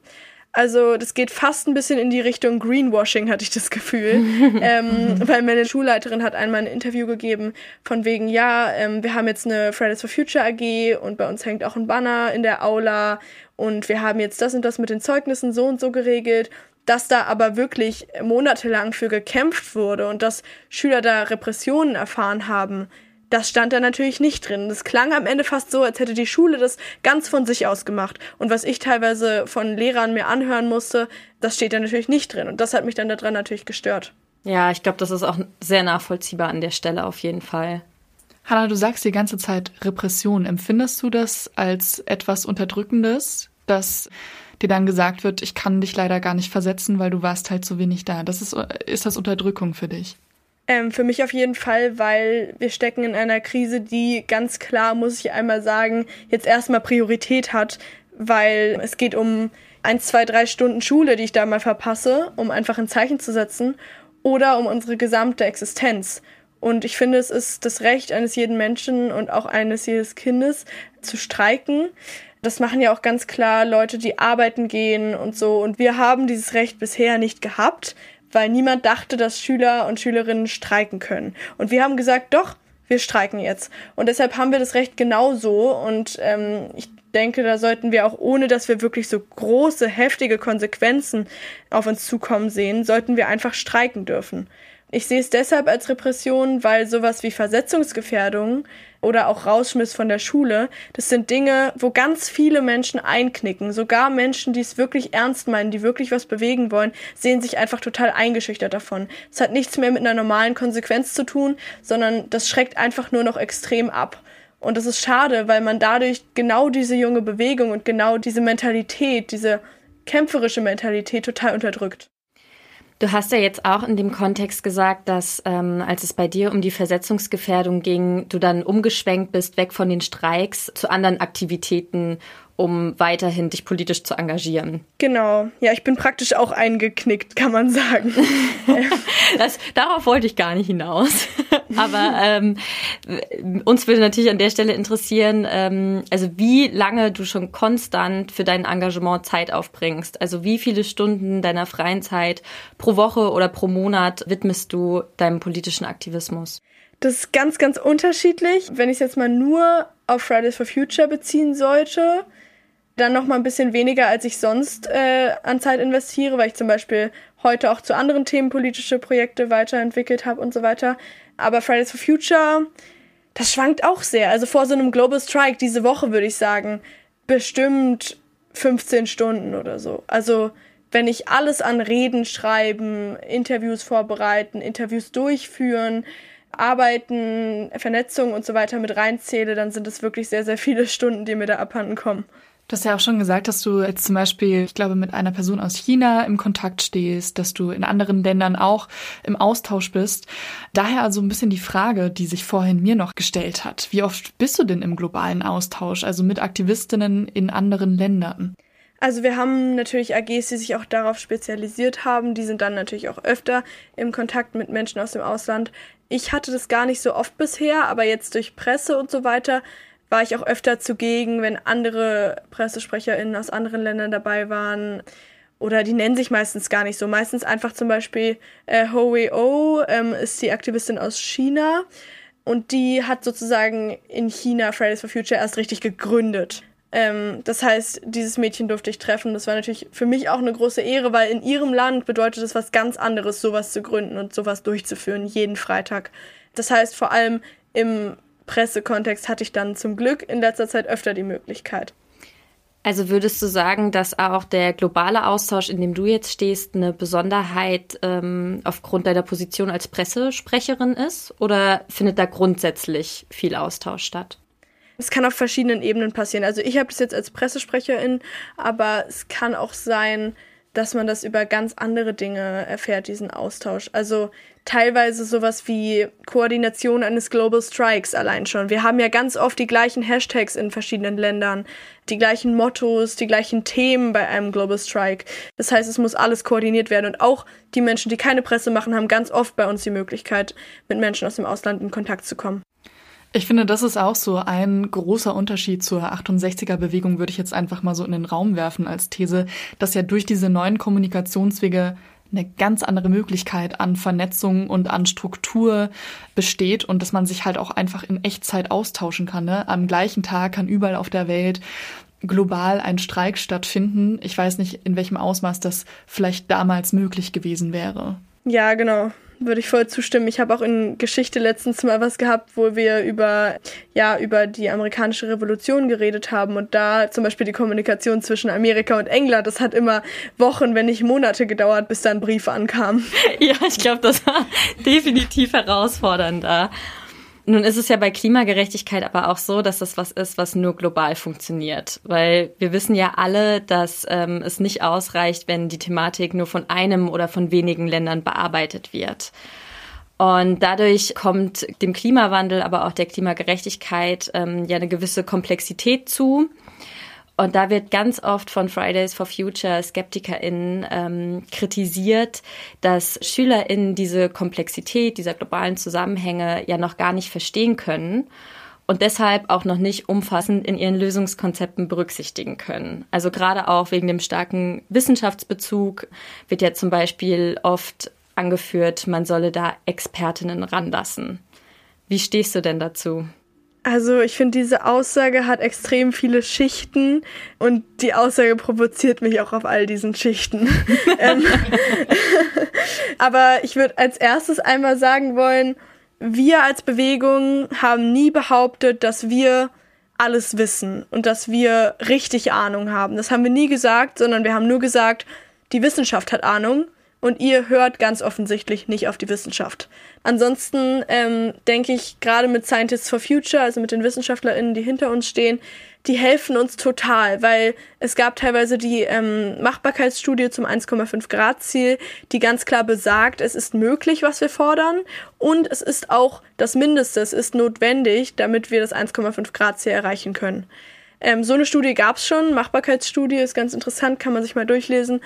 Also das geht fast ein bisschen in die Richtung Greenwashing, hatte ich das Gefühl. [LAUGHS] ähm, weil meine Schulleiterin hat einmal ein Interview gegeben von wegen, ja, ähm, wir haben jetzt eine Fridays for Future AG und bei uns hängt auch ein Banner in der Aula und wir haben jetzt das und das mit den Zeugnissen so und so geregelt dass da aber wirklich monatelang für gekämpft wurde und dass Schüler da Repressionen erfahren haben, das stand da natürlich nicht drin. Das klang am Ende fast so, als hätte die Schule das ganz von sich aus gemacht. Und was ich teilweise von Lehrern mir anhören musste, das steht da natürlich nicht drin. Und das hat mich dann daran natürlich gestört. Ja, ich glaube, das ist auch sehr nachvollziehbar an der Stelle auf jeden Fall. Hanna, du sagst die ganze Zeit Repression. Empfindest du das als etwas Unterdrückendes, dass dir dann gesagt wird, ich kann dich leider gar nicht versetzen, weil du warst halt so wenig da. Das ist, ist das Unterdrückung für dich? Ähm, für mich auf jeden Fall, weil wir stecken in einer Krise, die ganz klar, muss ich einmal sagen, jetzt erstmal Priorität hat, weil es geht um ein, zwei, drei Stunden Schule, die ich da mal verpasse, um einfach ein Zeichen zu setzen, oder um unsere gesamte Existenz. Und ich finde, es ist das Recht eines jeden Menschen und auch eines jedes Kindes zu streiken. Das machen ja auch ganz klar Leute, die arbeiten gehen und so. Und wir haben dieses Recht bisher nicht gehabt, weil niemand dachte, dass Schüler und Schülerinnen streiken können. Und wir haben gesagt, doch, wir streiken jetzt. Und deshalb haben wir das Recht genauso. Und ähm, ich denke, da sollten wir auch, ohne dass wir wirklich so große, heftige Konsequenzen auf uns zukommen sehen, sollten wir einfach streiken dürfen. Ich sehe es deshalb als Repression, weil sowas wie Versetzungsgefährdung oder auch Rausschmiss von der Schule, das sind Dinge, wo ganz viele Menschen einknicken. Sogar Menschen, die es wirklich ernst meinen, die wirklich was bewegen wollen, sehen sich einfach total eingeschüchtert davon. Es hat nichts mehr mit einer normalen Konsequenz zu tun, sondern das schreckt einfach nur noch extrem ab. Und das ist schade, weil man dadurch genau diese junge Bewegung und genau diese Mentalität, diese kämpferische Mentalität total unterdrückt. Du hast ja jetzt auch in dem Kontext gesagt, dass ähm, als es bei dir um die Versetzungsgefährdung ging, du dann umgeschwenkt bist, weg von den Streiks zu anderen Aktivitäten um weiterhin dich politisch zu engagieren. Genau. Ja, ich bin praktisch auch eingeknickt, kann man sagen. [LAUGHS] das, darauf wollte ich gar nicht hinaus. [LAUGHS] Aber ähm, uns würde natürlich an der Stelle interessieren, ähm, also wie lange du schon konstant für dein Engagement Zeit aufbringst. Also wie viele Stunden deiner freien Zeit pro Woche oder pro Monat widmest du deinem politischen Aktivismus? Das ist ganz, ganz unterschiedlich. Wenn ich es jetzt mal nur auf Fridays for Future beziehen sollte, dann noch mal ein bisschen weniger, als ich sonst äh, an Zeit investiere, weil ich zum Beispiel heute auch zu anderen Themen politische Projekte weiterentwickelt habe und so weiter. Aber Fridays for Future, das schwankt auch sehr. Also vor so einem Global Strike diese Woche würde ich sagen, bestimmt 15 Stunden oder so. Also wenn ich alles an Reden schreiben, Interviews vorbereiten, Interviews durchführen, Arbeiten, Vernetzung und so weiter mit reinzähle, dann sind es wirklich sehr, sehr viele Stunden, die mir da abhanden kommen. Du hast ja auch schon gesagt, dass du jetzt zum Beispiel, ich glaube, mit einer Person aus China im Kontakt stehst, dass du in anderen Ländern auch im Austausch bist. Daher also ein bisschen die Frage, die sich vorhin mir noch gestellt hat. Wie oft bist du denn im globalen Austausch, also mit Aktivistinnen in anderen Ländern? Also wir haben natürlich AGs, die sich auch darauf spezialisiert haben. Die sind dann natürlich auch öfter im Kontakt mit Menschen aus dem Ausland. Ich hatte das gar nicht so oft bisher, aber jetzt durch Presse und so weiter war ich auch öfter zugegen, wenn andere PressesprecherInnen aus anderen Ländern dabei waren. Oder die nennen sich meistens gar nicht so. Meistens einfach zum Beispiel äh, Ho Wei O ähm, ist die Aktivistin aus China. Und die hat sozusagen in China Fridays for Future erst richtig gegründet. Ähm, das heißt, dieses Mädchen durfte ich treffen. Das war natürlich für mich auch eine große Ehre, weil in ihrem Land bedeutet es was ganz anderes, sowas zu gründen und sowas durchzuführen, jeden Freitag. Das heißt, vor allem im Pressekontext hatte ich dann zum Glück in letzter Zeit öfter die Möglichkeit. Also würdest du sagen, dass auch der globale Austausch, in dem du jetzt stehst, eine Besonderheit ähm, aufgrund deiner Position als Pressesprecherin ist? Oder findet da grundsätzlich viel Austausch statt? Es kann auf verschiedenen Ebenen passieren. Also ich habe das jetzt als Pressesprecherin, aber es kann auch sein, dass man das über ganz andere Dinge erfährt, diesen Austausch. Also teilweise sowas wie Koordination eines Global Strikes allein schon. Wir haben ja ganz oft die gleichen Hashtags in verschiedenen Ländern, die gleichen Mottos, die gleichen Themen bei einem Global Strike. Das heißt, es muss alles koordiniert werden und auch die Menschen, die keine Presse machen, haben ganz oft bei uns die Möglichkeit, mit Menschen aus dem Ausland in Kontakt zu kommen. Ich finde, das ist auch so ein großer Unterschied zur 68er-Bewegung, würde ich jetzt einfach mal so in den Raum werfen als These, dass ja durch diese neuen Kommunikationswege eine ganz andere Möglichkeit an Vernetzung und an Struktur besteht und dass man sich halt auch einfach in Echtzeit austauschen kann. Ne? Am gleichen Tag kann überall auf der Welt global ein Streik stattfinden. Ich weiß nicht, in welchem Ausmaß das vielleicht damals möglich gewesen wäre. Ja, genau würde ich voll zustimmen. Ich habe auch in Geschichte letztens mal was gehabt, wo wir über, ja, über die amerikanische Revolution geredet haben und da zum Beispiel die Kommunikation zwischen Amerika und England, das hat immer Wochen, wenn nicht Monate gedauert, bis da ein Brief ankam. [LAUGHS] Ja, ich glaube, das war definitiv herausfordernder. Nun ist es ja bei Klimagerechtigkeit aber auch so, dass das was ist, was nur global funktioniert. Weil wir wissen ja alle, dass ähm, es nicht ausreicht, wenn die Thematik nur von einem oder von wenigen Ländern bearbeitet wird. Und dadurch kommt dem Klimawandel, aber auch der Klimagerechtigkeit ähm, ja eine gewisse Komplexität zu. Und da wird ganz oft von Fridays for Future SkeptikerInnen ähm, kritisiert, dass SchülerInnen diese Komplexität dieser globalen Zusammenhänge ja noch gar nicht verstehen können und deshalb auch noch nicht umfassend in ihren Lösungskonzepten berücksichtigen können. Also gerade auch wegen dem starken Wissenschaftsbezug wird ja zum Beispiel oft angeführt, man solle da Expertinnen ranlassen. Wie stehst du denn dazu? Also ich finde, diese Aussage hat extrem viele Schichten und die Aussage provoziert mich auch auf all diesen Schichten. [LAUGHS] [LAUGHS] Ähm, aber ich würde als erstes einmal sagen wollen, wir als Bewegung haben nie behauptet, dass wir alles wissen und dass wir richtig Ahnung haben. Das haben wir nie gesagt, sondern wir haben nur gesagt, die Wissenschaft hat Ahnung und ihr hört ganz offensichtlich nicht auf die Wissenschaft. Ansonsten ähm, denke ich gerade mit Scientists for Future, also mit den WissenschaftlerInnen, die hinter uns stehen, die helfen uns total, weil es gab teilweise die ähm, Machbarkeitsstudie zum 1,5 Grad Ziel, die ganz klar besagt, es ist möglich, was wir fordern und es ist auch das Mindeste, es ist notwendig, damit wir das 1,5 Grad Ziel erreichen können. Ähm, so eine Studie gab es schon, Machbarkeitsstudie ist ganz interessant, kann man sich mal durchlesen.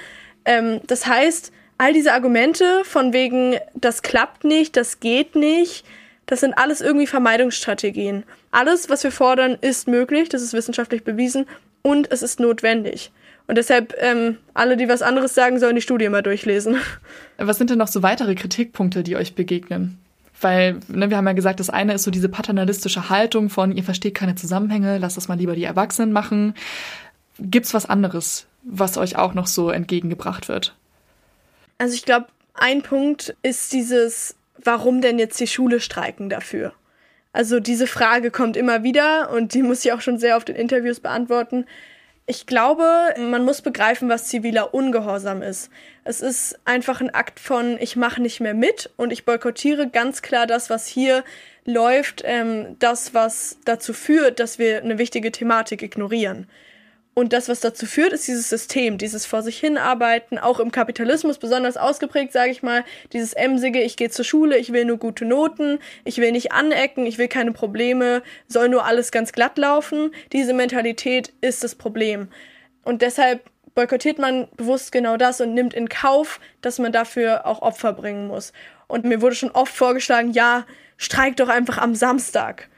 Ähm, das heißt, all diese Argumente von wegen, das klappt nicht, das geht nicht, das sind alles irgendwie Vermeidungsstrategien. Alles, was wir fordern, ist möglich, das ist wissenschaftlich bewiesen und es ist notwendig. Und deshalb, ähm, alle, die was anderes sagen, sollen die Studie mal durchlesen. [LAUGHS] Was sind denn noch so weitere Kritikpunkte, die euch begegnen? Weil, ne, wir haben ja gesagt, das eine ist so diese paternalistische Haltung von, ihr versteht keine Zusammenhänge, lasst das mal lieber die Erwachsenen machen. Gibt's was anderes, was euch auch noch so entgegengebracht wird? Also ich glaube, ein Punkt ist dieses, warum denn jetzt die Schule streiken dafür? Also diese Frage kommt immer wieder und die muss ich auch schon sehr oft in Interviews beantworten. Ich glaube, man muss begreifen, was ziviler Ungehorsam ist. Es ist einfach ein Akt von, ich mache nicht mehr mit und ich boykottiere ganz klar das, was hier läuft, ähm, das, was dazu führt, dass wir eine wichtige Thematik ignorieren. Und das, was dazu führt, ist dieses System, dieses vor sich hinarbeiten, auch im Kapitalismus besonders ausgeprägt, sage ich mal, dieses emsige, ich gehe zur Schule, ich will nur gute Noten, ich will nicht anecken, ich will keine Probleme, soll nur alles ganz glatt laufen. Diese Mentalität ist das Problem. Und deshalb boykottiert man bewusst genau das und nimmt in Kauf, dass man dafür auch Opfer bringen muss. Und mir wurde schon oft vorgeschlagen, ja, streik doch einfach am Samstag.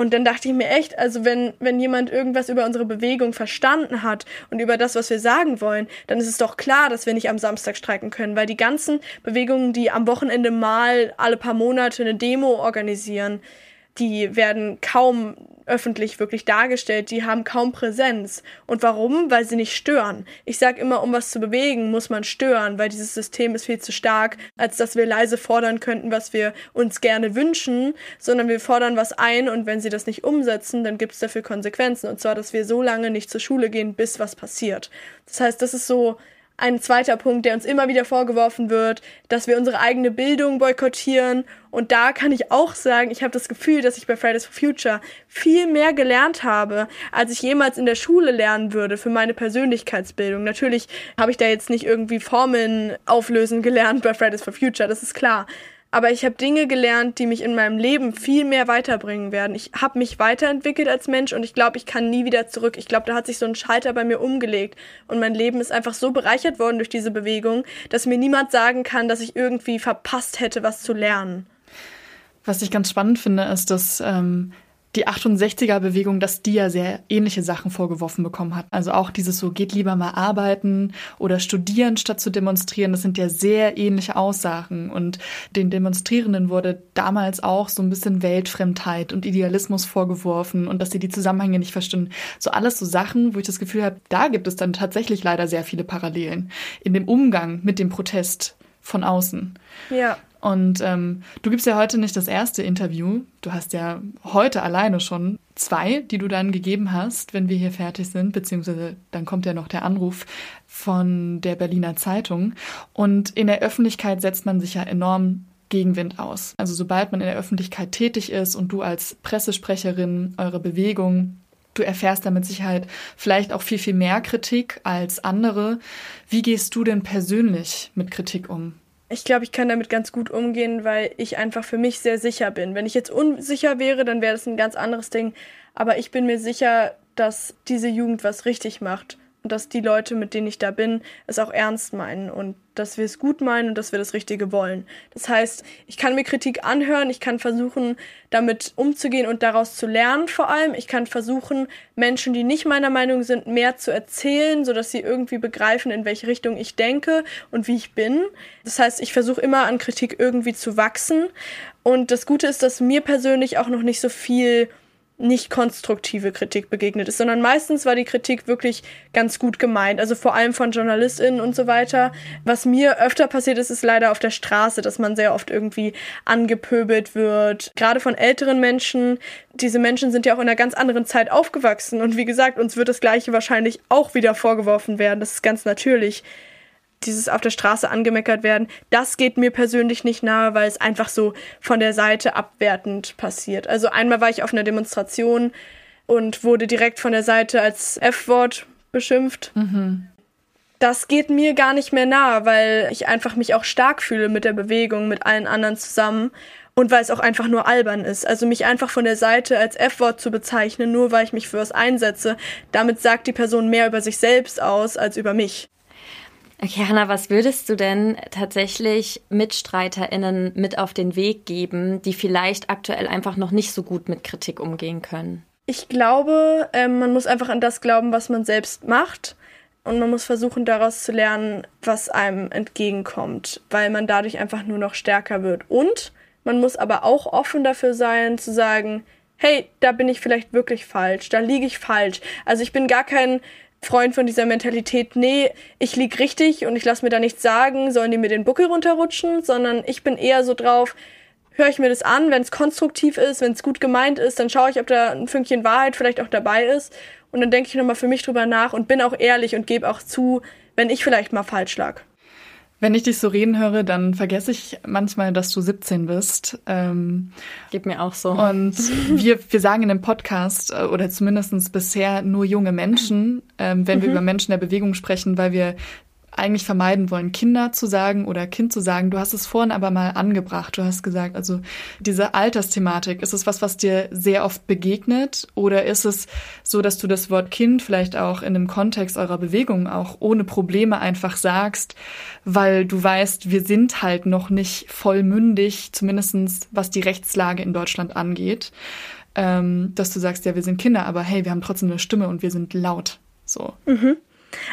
Und dann dachte ich mir echt, also wenn, wenn jemand irgendwas über unsere Bewegung verstanden hat und über das, was wir sagen wollen, dann ist es doch klar, dass wir nicht am Samstag streiken können, weil die ganzen Bewegungen, die am Wochenende mal alle paar Monate eine Demo organisieren, die werden kaum öffentlich wirklich dargestellt, die haben kaum Präsenz. Und warum? Weil sie nicht stören. Ich sage immer, um was zu bewegen, muss man stören, weil dieses System ist viel zu stark, als dass wir leise fordern könnten, was wir uns gerne wünschen, sondern wir fordern was ein und wenn sie das nicht umsetzen, dann gibt es dafür Konsequenzen. Und zwar, dass wir so lange nicht zur Schule gehen, bis was passiert. Das heißt, das ist so ein zweiter Punkt, der uns immer wieder vorgeworfen wird, dass wir unsere eigene Bildung boykottieren. Und da kann ich auch sagen, ich habe das Gefühl, dass ich bei Fridays for Future viel mehr gelernt habe, als ich jemals in der Schule lernen würde für meine Persönlichkeitsbildung. Natürlich habe ich da jetzt nicht irgendwie Formeln auflösen gelernt bei Fridays for Future, das ist klar aber ich habe Dinge gelernt, die mich in meinem Leben viel mehr weiterbringen werden. Ich habe mich weiterentwickelt als Mensch und ich glaube, ich kann nie wieder zurück. Ich glaube, da hat sich so ein Schalter bei mir umgelegt und mein Leben ist einfach so bereichert worden durch diese Bewegung, dass mir niemand sagen kann, dass ich irgendwie verpasst hätte, was zu lernen. Was ich ganz spannend finde, ist, dass ähm, die 68er-Bewegung, dass die ja sehr ähnliche Sachen vorgeworfen bekommen hat. Also auch dieses so, geht lieber mal arbeiten oder studieren, statt zu demonstrieren. Das sind ja sehr ähnliche Aussagen. Und den Demonstrierenden wurde damals auch so ein bisschen Weltfremdheit und Idealismus vorgeworfen und dass sie die Zusammenhänge nicht verstehen. So alles so Sachen, wo ich das Gefühl habe, da gibt es dann tatsächlich leider sehr viele Parallelen in dem Umgang mit dem Protest von außen. Ja. Und ähm, du gibst ja heute nicht das erste Interview. Du hast ja heute alleine schon zwei, die du dann gegeben hast, wenn wir hier fertig sind, beziehungsweise dann kommt ja noch der Anruf von der Berliner Zeitung. Und in der Öffentlichkeit setzt man sich ja enorm Gegenwind aus. Also sobald man in der Öffentlichkeit tätig ist und du als Pressesprecherin eure Bewegung Du erfährst da mit Sicherheit vielleicht auch viel, viel mehr Kritik als andere. Wie gehst du denn persönlich mit Kritik um? Ich glaube, ich kann damit ganz gut umgehen, weil ich einfach für mich sehr sicher bin. Wenn ich jetzt unsicher wäre, dann wäre das ein ganz anderes Ding. Aber ich bin mir sicher, dass diese Jugend was richtig macht dass die Leute, mit denen ich da bin, es auch ernst meinen und dass wir es gut meinen und dass wir das Richtige wollen. Das heißt, ich kann mir Kritik anhören, ich kann versuchen, damit umzugehen und daraus zu lernen vor allem. Ich kann versuchen, Menschen, die nicht meiner Meinung sind, mehr zu erzählen, sodass sie irgendwie begreifen, in welche Richtung ich denke und wie ich bin. Das heißt, ich versuche immer an Kritik irgendwie zu wachsen. Und das Gute ist, dass mir persönlich auch noch nicht so viel nicht konstruktive Kritik begegnet ist, sondern meistens war die Kritik wirklich ganz gut gemeint, also vor allem von JournalistInnen und so weiter. Was mir öfter passiert ist, ist leider auf der Straße, dass man sehr oft irgendwie angepöbelt wird, gerade von älteren Menschen. Diese Menschen sind ja auch in einer ganz anderen Zeit aufgewachsen. Und wie gesagt, uns wird das Gleiche wahrscheinlich auch wieder vorgeworfen werden, das ist ganz natürlich dieses auf der Straße angemeckert werden, das geht mir persönlich nicht nahe, weil es einfach so von der Seite abwertend passiert. Also einmal war ich auf einer Demonstration und wurde direkt von der Seite als F-Wort beschimpft. Mhm. Das geht mir gar nicht mehr nahe, weil ich einfach mich auch stark fühle mit der Bewegung, mit allen anderen zusammen und weil es auch einfach nur albern ist. Also mich einfach von der Seite als F-Wort zu bezeichnen, nur weil ich mich für was einsetze, damit sagt die Person mehr über sich selbst aus als über mich. Okay, Hanna, was würdest du denn tatsächlich MitstreiterInnen mit auf den Weg geben, die vielleicht aktuell einfach noch nicht so gut mit Kritik umgehen können? Ich glaube, ähm, man muss einfach an das glauben, was man selbst macht. Und man muss versuchen, daraus zu lernen, was einem entgegenkommt, weil man dadurch einfach nur noch stärker wird. Und man muss aber auch offen dafür sein, zu sagen, hey, da bin ich vielleicht wirklich falsch, da liege ich falsch. Also ich bin gar kein Freund von dieser Mentalität, nee, ich lieg richtig und ich lass mir da nichts sagen, sollen die mir den Buckel runterrutschen, sondern ich bin eher so drauf, höre ich mir das an, wenn es konstruktiv ist, wenn es gut gemeint ist, dann schaue ich, ob da ein Fünkchen Wahrheit vielleicht auch dabei ist und dann denke ich nochmal für mich drüber nach und bin auch ehrlich und gebe auch zu, wenn ich vielleicht mal falsch lag. Wenn ich dich so reden höre, dann vergesse ich manchmal, dass du 17 bist. Ähm, Geht mir auch so. Und wir, wir sagen in dem Podcast, äh, oder zumindest bisher nur junge Menschen, ähm, wenn mhm. wir über Menschen der Bewegung sprechen, weil wir eigentlich vermeiden wollen, Kinder zu sagen oder Kind zu sagen. Du hast es vorhin aber mal angebracht. Du hast gesagt, also diese Altersthematik, ist es was, was dir sehr oft begegnet? Oder ist es so, dass du das Wort Kind vielleicht auch in dem Kontext eurer Bewegung auch ohne Probleme einfach sagst, weil du weißt, wir sind halt noch nicht vollmündig, zumindestens was die Rechtslage in Deutschland angeht, ähm, dass du sagst, ja, wir sind Kinder, aber hey, wir haben trotzdem eine Stimme und wir sind laut. So. Mhm.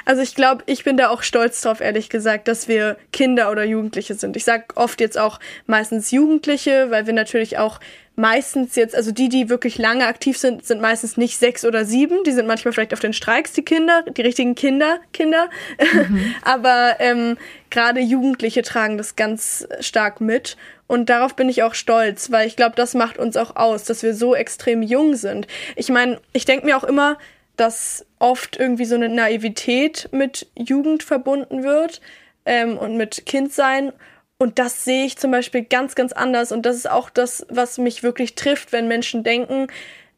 Also ich glaube, ich bin da auch stolz drauf, ehrlich gesagt, dass wir Kinder oder Jugendliche sind. Ich sage oft jetzt auch meistens Jugendliche, weil wir natürlich auch meistens jetzt, also die, die wirklich lange aktiv sind, sind meistens nicht sechs oder sieben. Die sind manchmal vielleicht auf den Streiks, die Kinder, die richtigen Kinder, Kinder. Mhm. [LAUGHS] Aber ähm, gerade Jugendliche tragen das ganz stark mit. Und darauf bin ich auch stolz, weil ich glaube, das macht uns auch aus, dass wir so extrem jung sind. Ich meine, ich denke mir auch immer, dass oft irgendwie so eine Naivität mit Jugend verbunden wird ähm, und mit Kindsein. Und das sehe ich zum Beispiel ganz, ganz anders. Und das ist auch das, was mich wirklich trifft, wenn Menschen denken,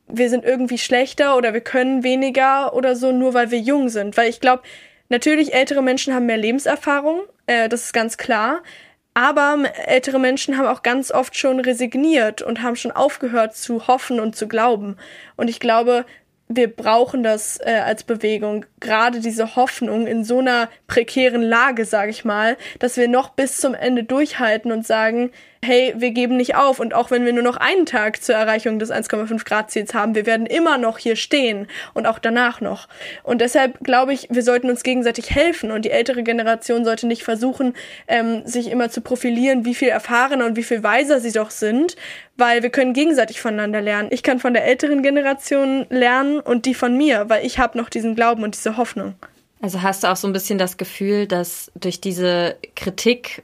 wir sind irgendwie schlechter oder wir können weniger oder so, nur weil wir jung sind. Weil ich glaube, natürlich ältere Menschen haben mehr Lebenserfahrung, äh, das ist ganz klar. Aber ältere Menschen haben auch ganz oft schon resigniert und haben schon aufgehört zu hoffen und zu glauben. Und ich glaube, wir brauchen das äh, als Bewegung, gerade diese Hoffnung in so einer prekären Lage, sage ich mal, dass wir noch bis zum Ende durchhalten und sagen, hey, wir geben nicht auf und auch wenn wir nur noch einen Tag zur Erreichung des 1,5 Grad Ziels haben, wir werden immer noch hier stehen und auch danach noch. Und deshalb glaube ich, wir sollten uns gegenseitig helfen und die ältere Generation sollte nicht versuchen, ähm, sich immer zu profilieren, wie viel erfahrener und wie viel weiser sie doch sind, weil wir können gegenseitig voneinander lernen. Ich kann von der älteren Generation lernen und die von mir, weil ich habe noch diesen Glauben und diese Hoffnung. Also hast du auch so ein bisschen das Gefühl, dass durch diese Kritik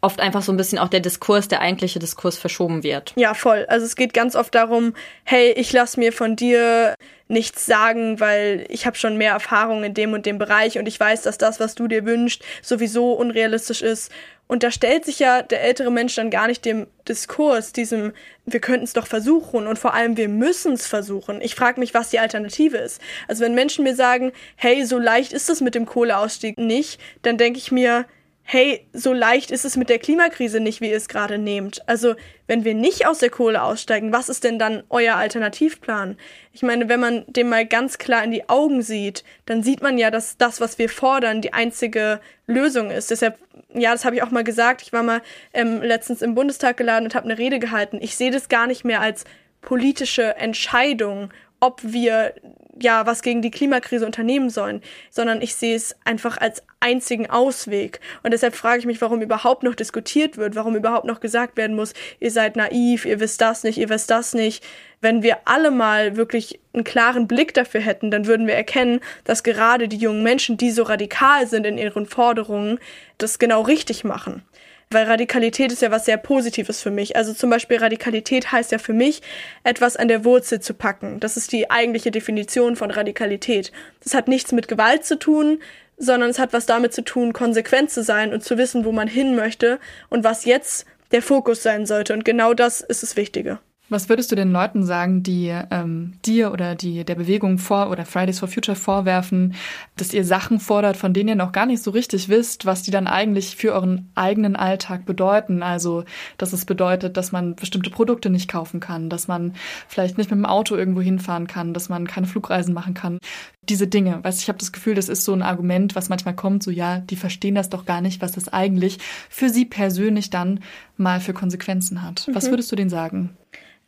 oft einfach so ein bisschen auch der Diskurs, der eigentliche Diskurs verschoben wird. Ja, voll. Also es geht ganz oft darum, hey, ich lass mir von dir nichts sagen, weil ich habe schon mehr Erfahrung in dem und dem Bereich und ich weiß, dass das, was du dir wünschst, sowieso unrealistisch ist. Und da stellt sich ja der ältere Mensch dann gar nicht dem Diskurs, diesem, wir könnten es doch versuchen und vor allem, wir müssen es versuchen. Ich frage mich, was die Alternative ist. Also wenn Menschen mir sagen, hey, so leicht ist es mit dem Kohleausstieg nicht, dann denke ich mir, hey, so leicht ist es mit der Klimakrise nicht, wie ihr es gerade nehmt. Also, wenn wir nicht aus der Kohle aussteigen, was ist denn dann euer Alternativplan? Ich meine, wenn man dem mal ganz klar in die Augen sieht, dann sieht man ja, dass das, was wir fordern, die einzige Lösung ist. Deshalb, ja, das habe ich auch mal gesagt. Ich war mal ähm, letztens im Bundestag geladen und habe eine Rede gehalten. Ich sehe das gar nicht mehr als politische Entscheidung, ob wir ja was gegen die Klimakrise unternehmen sollen, sondern ich sehe es einfach als einzigen Ausweg. Und deshalb frage ich mich, warum überhaupt noch diskutiert wird, warum überhaupt noch gesagt werden muss, ihr seid naiv, ihr wisst das nicht, ihr wisst das nicht. Wenn wir alle mal wirklich einen klaren Blick dafür hätten, dann würden wir erkennen, dass gerade die jungen Menschen, die so radikal sind in ihren Forderungen, das genau richtig machen. Weil Radikalität ist ja was sehr Positives für mich. Also zum Beispiel Radikalität heißt ja für mich, etwas an der Wurzel zu packen. Das ist die eigentliche Definition von Radikalität. Das hat nichts mit Gewalt zu tun, sondern es hat was damit zu tun, konsequent zu sein und zu wissen, wo man hin möchte und was jetzt der Fokus sein sollte. Und genau das ist das Wichtige. Was würdest du den Leuten sagen, die ähm, dir oder die der Bewegung vor oder Fridays for Future vorwerfen, dass ihr Sachen fordert, von denen ihr noch gar nicht so richtig wisst, was die dann eigentlich für euren eigenen Alltag bedeuten? Also, dass es bedeutet, dass man bestimmte Produkte nicht kaufen kann, dass man vielleicht nicht mit dem Auto irgendwo hinfahren kann, dass man keine Flugreisen machen kann. Diese Dinge, weißt ich habe das Gefühl, das ist so ein Argument, was manchmal kommt, so ja, die verstehen das doch gar nicht, was das eigentlich für sie persönlich dann mal für Konsequenzen hat. Mhm. Was würdest du denen sagen?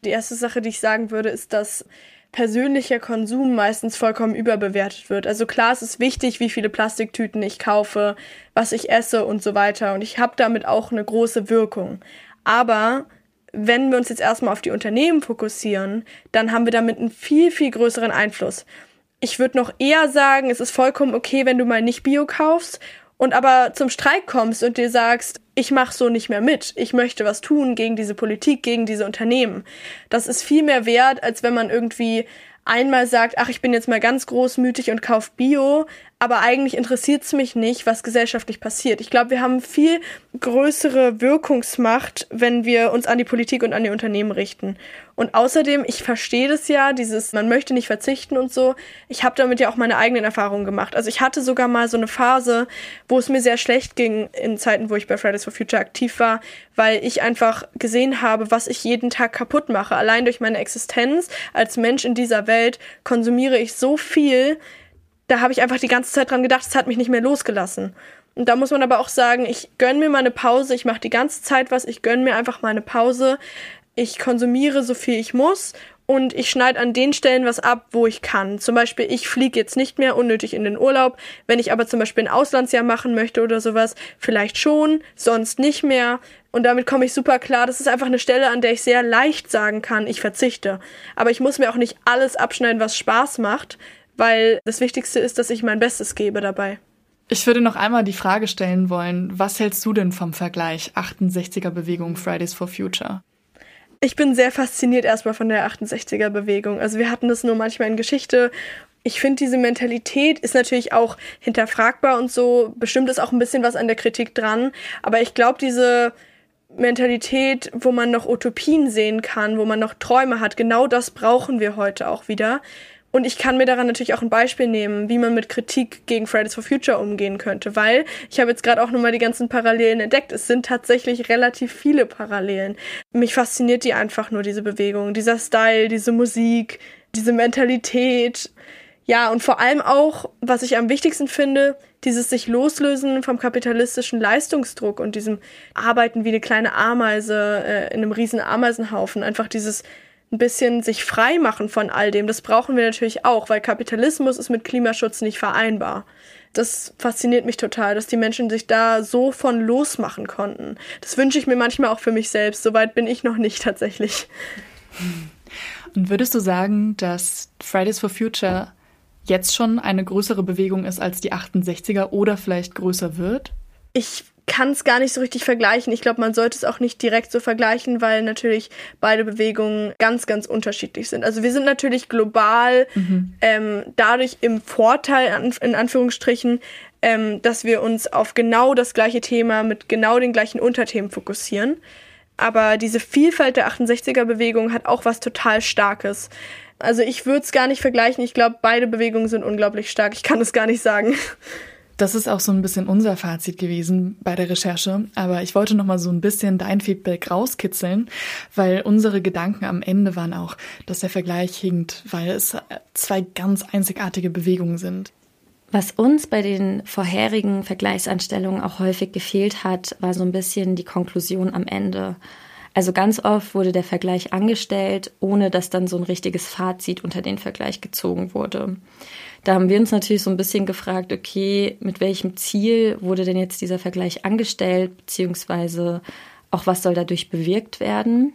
Die erste Sache, die ich sagen würde, ist, dass persönlicher Konsum meistens vollkommen überbewertet wird. Also klar, es ist wichtig, wie viele Plastiktüten ich kaufe, was ich esse und so weiter. Und ich habe damit auch eine große Wirkung. Aber wenn wir uns jetzt erstmal auf die Unternehmen fokussieren, dann haben wir damit einen viel, viel größeren Einfluss. Ich würde noch eher sagen, es ist vollkommen okay, wenn du mal nicht Bio kaufst und aber zum Streik kommst und dir sagst, ich mache so nicht mehr mit, ich möchte was tun gegen diese Politik, gegen diese Unternehmen. Das ist viel mehr wert, als wenn man irgendwie einmal sagt, ach, ich bin jetzt mal ganz großmütig und kauf Bio, aber eigentlich interessiert es mich nicht, was gesellschaftlich passiert. Ich glaube, wir haben viel größere Wirkungsmacht, wenn wir uns an die Politik und an die Unternehmen richten. Und außerdem, ich verstehe das ja, dieses, man möchte nicht verzichten und so. Ich habe damit ja auch meine eigenen Erfahrungen gemacht. Also ich hatte sogar mal so eine Phase, wo es mir sehr schlecht ging in Zeiten, wo ich bei Fridays for Future aktiv war, weil ich einfach gesehen habe, was ich jeden Tag kaputt mache. Allein durch meine Existenz als Mensch in dieser Welt konsumiere ich so viel, da habe ich einfach die ganze Zeit dran gedacht, es hat mich nicht mehr losgelassen. Und da muss man aber auch sagen, ich gönne mir mal eine Pause, ich mache die ganze Zeit was, ich gönne mir einfach mal eine Pause, ich konsumiere so viel ich muss und ich schneide an den Stellen was ab, wo ich kann. Zum Beispiel, ich fliege jetzt nicht mehr unnötig in den Urlaub. Wenn ich aber zum Beispiel ein Auslandsjahr machen möchte oder sowas, vielleicht schon, sonst nicht mehr. Und damit komme ich super klar. Das ist einfach eine Stelle, an der ich sehr leicht sagen kann, ich verzichte. Aber ich muss mir auch nicht alles abschneiden, was Spaß macht, weil das Wichtigste ist, dass ich mein Bestes gebe dabei. Ich würde noch einmal die Frage stellen wollen, was hältst du denn vom Vergleich 68er Bewegung Fridays for Future? Ich bin sehr fasziniert erstmal von der 68er Bewegung. Also wir hatten das nur manchmal in Geschichte. Ich finde, diese Mentalität ist natürlich auch hinterfragbar und so. Bestimmt ist auch ein bisschen was an der Kritik dran. Aber ich glaube, diese Mentalität, wo man noch Utopien sehen kann, wo man noch Träume hat, genau das brauchen wir heute auch wieder. Und ich kann mir daran natürlich auch ein Beispiel nehmen, wie man mit Kritik gegen Fridays for Future umgehen könnte, weil ich habe jetzt gerade auch nochmal die ganzen Parallelen entdeckt. Es sind tatsächlich relativ viele Parallelen. Mich fasziniert die einfach nur, diese Bewegung, dieser Style, diese Musik, diese Mentalität. Ja, und vor allem auch, was ich am wichtigsten finde, dieses sich loslösen vom kapitalistischen Leistungsdruck und diesem Arbeiten wie eine kleine Ameise äh, in einem riesen Ameisenhaufen. Einfach dieses ein bisschen sich frei machen von all dem. Das brauchen wir natürlich auch, weil Kapitalismus ist mit Klimaschutz nicht vereinbar. Das fasziniert mich total, dass die Menschen sich da so von losmachen konnten. Das wünsche ich mir manchmal auch für mich selbst. Soweit bin ich noch nicht tatsächlich. Und würdest du sagen, dass Fridays for Future jetzt schon eine größere Bewegung ist als die 68er oder vielleicht größer wird? Ich kann es gar nicht so richtig vergleichen. Ich glaube, man sollte es auch nicht direkt so vergleichen, weil natürlich beide Bewegungen ganz, ganz unterschiedlich sind. Also wir sind natürlich global mhm. ähm, dadurch im Vorteil, in Anführungsstrichen, ähm, dass wir uns auf genau das gleiche Thema mit genau den gleichen Unterthemen fokussieren. Aber diese Vielfalt der 68er-Bewegung hat auch was total Starkes. Also ich würde es gar nicht vergleichen. Ich glaube, beide Bewegungen sind unglaublich stark. Ich kann es gar nicht sagen. [LAUGHS] Das ist auch so ein bisschen unser Fazit gewesen bei der Recherche. Aber ich wollte noch mal so ein bisschen dein Feedback rauskitzeln, weil unsere Gedanken am Ende waren auch, dass der Vergleich hinkt, weil es zwei ganz einzigartige Bewegungen sind. Was uns bei den vorherigen Vergleichsanstellungen auch häufig gefehlt hat, war so ein bisschen die Konklusion am Ende. Also ganz oft wurde der Vergleich angestellt, ohne dass dann so ein richtiges Fazit unter den Vergleich gezogen wurde. Da haben wir uns natürlich so ein bisschen gefragt, okay, mit welchem Ziel wurde denn jetzt dieser Vergleich angestellt, beziehungsweise auch was soll dadurch bewirkt werden?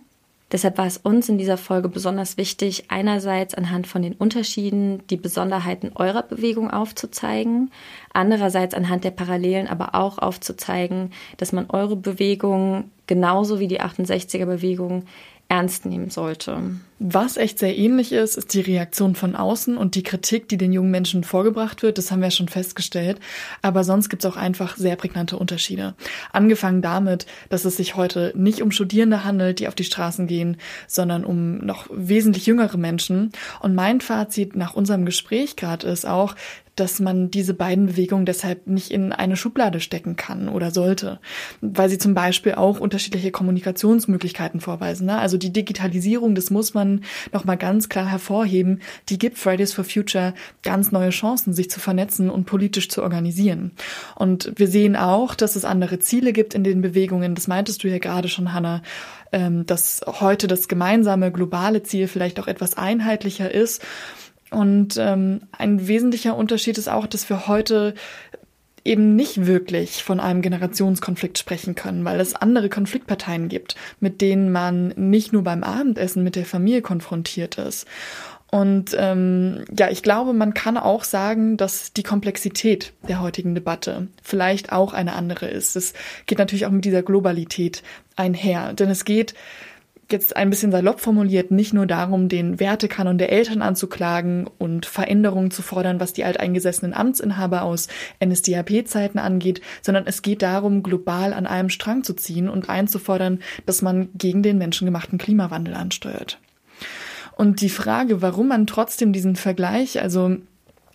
Deshalb war es uns in dieser Folge besonders wichtig, einerseits anhand von den Unterschieden die Besonderheiten eurer Bewegung aufzuzeigen, andererseits anhand der Parallelen aber auch aufzuzeigen, dass man eure Bewegung genauso wie die 68er Bewegung ernst nehmen sollte. Was echt sehr ähnlich ist, ist die Reaktion von außen und die Kritik, die den jungen Menschen vorgebracht wird. Das haben wir schon festgestellt. Aber sonst gibt es auch einfach sehr prägnante Unterschiede. Angefangen damit, dass es sich heute nicht um Studierende handelt, die auf die Straßen gehen, sondern um noch wesentlich jüngere Menschen. Und mein Fazit nach unserem Gespräch gerade ist auch, dass man diese beiden Bewegungen deshalb nicht in eine Schublade stecken kann oder sollte, weil sie zum Beispiel auch unterschiedliche Kommunikationsmöglichkeiten vorweisen. Ne? Also die Digitalisierung, das muss man nochmal ganz klar hervorheben, die gibt Fridays for Future ganz neue Chancen, sich zu vernetzen und politisch zu organisieren. Und wir sehen auch, dass es andere Ziele gibt in den Bewegungen. Das meintest du ja gerade schon, Hannah ähm, dass heute das gemeinsame globale Ziel vielleicht auch etwas einheitlicher ist und ähm, ein wesentlicher Unterschied ist auch, dass wir heute eben nicht wirklich von einem Generationskonflikt sprechen können, weil es andere Konfliktparteien gibt, mit denen man nicht nur beim Abendessen mit der Familie konfrontiert ist. Und ähm, ja, ich glaube, man kann auch sagen, dass die Komplexität der heutigen Debatte vielleicht auch eine andere ist. Es geht natürlich auch mit dieser Globalität einher, denn es geht jetzt ein bisschen salopp formuliert, nicht nur darum, den Wertekanon der Eltern anzuklagen und Veränderungen zu fordern, was die alteingesessenen Amtsinhaber aus NSDAP-Zeiten angeht, sondern es geht darum, global an einem Strang zu ziehen und einzufordern, dass man gegen den menschengemachten Klimawandel ansteuert. Und die Frage, warum man trotzdem diesen Vergleich, also,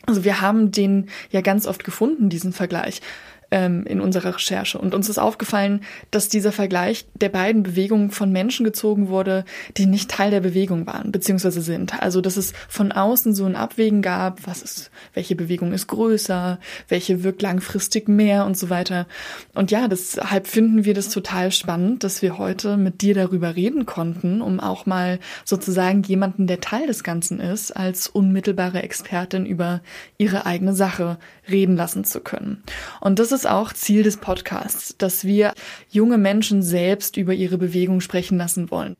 also wir haben den ja ganz oft gefunden, diesen Vergleich ähm, in unserer Recherche. Und uns ist aufgefallen, dass dieser Vergleich der beiden Bewegungen von Menschen gezogen wurde, die nicht Teil der Bewegung waren, beziehungsweise sind. Also, dass es von außen so ein Abwägen gab, was ist, welche Bewegung ist größer, welche wirkt langfristig mehr und so weiter. Und ja, deshalb finden wir das total spannend, dass wir heute mit dir darüber reden konnten, um auch mal sozusagen jemanden, der Teil des Ganzen ist, als unmittelbare Expertin über ihre eigene Sache reden lassen zu können. Und das ist auch Ziel des Podcasts, dass wir junge Menschen selbst über ihre Bewegung sprechen lassen wollen.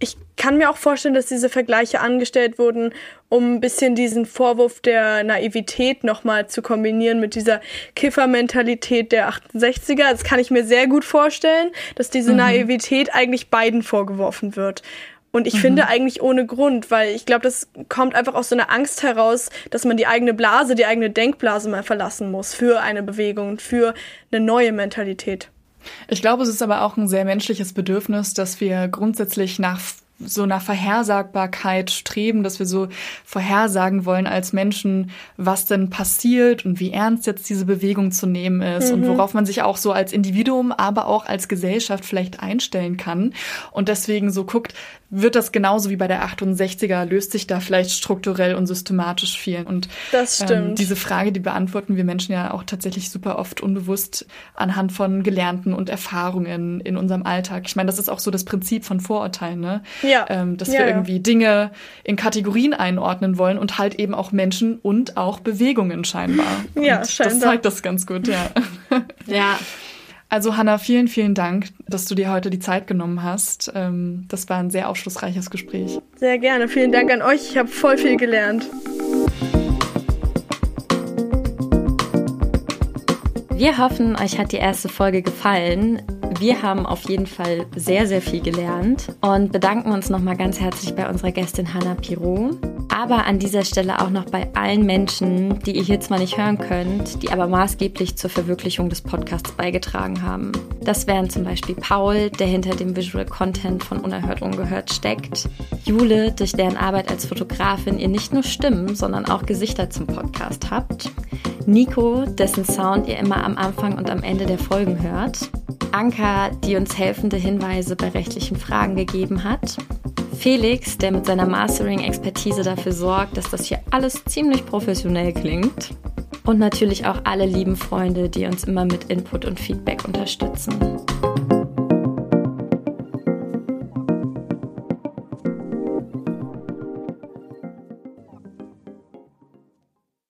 Ich kann mir auch vorstellen, dass diese Vergleiche angestellt wurden, um ein bisschen diesen Vorwurf der Naivität nochmal zu kombinieren mit dieser Kiffermentalität der 68er. Das kann ich mir sehr gut vorstellen, dass diese mhm. Naivität eigentlich beiden vorgeworfen wird. Und ich mhm. finde eigentlich ohne Grund, weil ich glaube, das kommt einfach aus so einer Angst heraus, dass man die eigene Blase, die eigene Denkblase mal verlassen muss für eine Bewegung, für eine neue Mentalität. Ich glaube, es ist aber auch ein sehr menschliches Bedürfnis, dass wir grundsätzlich nach so nach Vorhersagbarkeit streben, dass wir so vorhersagen wollen als Menschen, was denn passiert und wie ernst jetzt diese Bewegung zu nehmen ist mhm. und worauf man sich auch so als Individuum, aber auch als Gesellschaft vielleicht einstellen kann. Und deswegen so guckt, wird das genauso wie bei der 68er, löst sich da vielleicht strukturell und systematisch viel. Und das ähm, stimmt. Ähm, diese Frage, die beantworten wir Menschen ja auch tatsächlich super oft unbewusst anhand von Gelernten und Erfahrungen in unserem Alltag. Ich meine, das ist auch so das Prinzip von Vorurteilen, ne? Ja. Ähm, dass ja, wir irgendwie Dinge in Kategorien einordnen wollen und halt eben auch Menschen und auch Bewegungen scheinbar. [LAUGHS] Ja, und scheinbar. Das zeigt das ganz gut, ja. [LAUGHS] ja. Also Hanna, vielen, vielen Dank, dass du dir heute die Zeit genommen hast. Ähm, das war ein sehr aufschlussreiches Gespräch. Sehr gerne. Vielen Dank an euch. Ich habe voll viel gelernt. Wir hoffen, euch hat die erste Folge gefallen. Wir haben auf jeden Fall sehr, sehr viel gelernt und bedanken uns nochmal ganz herzlich bei unserer Gästin Hanna Pirot. Aber an dieser Stelle auch noch bei allen Menschen, die ihr hier zwar nicht hören könnt, die aber maßgeblich zur Verwirklichung des Podcasts beigetragen haben. Das wären zum Beispiel Paul, der hinter dem Visual Content von Unerhört Ungehört steckt, Jule, durch deren Arbeit als Fotografin ihr nicht nur Stimmen, sondern auch Gesichter zum Podcast habt, Nico, dessen Sound ihr immer am Anfang und am Ende der Folgen hört, Anka, die uns helfende Hinweise bei rechtlichen Fragen gegeben hat, Felix, der mit seiner Mastering-Expertise dafür sorgt, dass das hier alles ziemlich professionell klingt. Und natürlich auch alle lieben Freunde, die uns immer mit Input und Feedback unterstützen.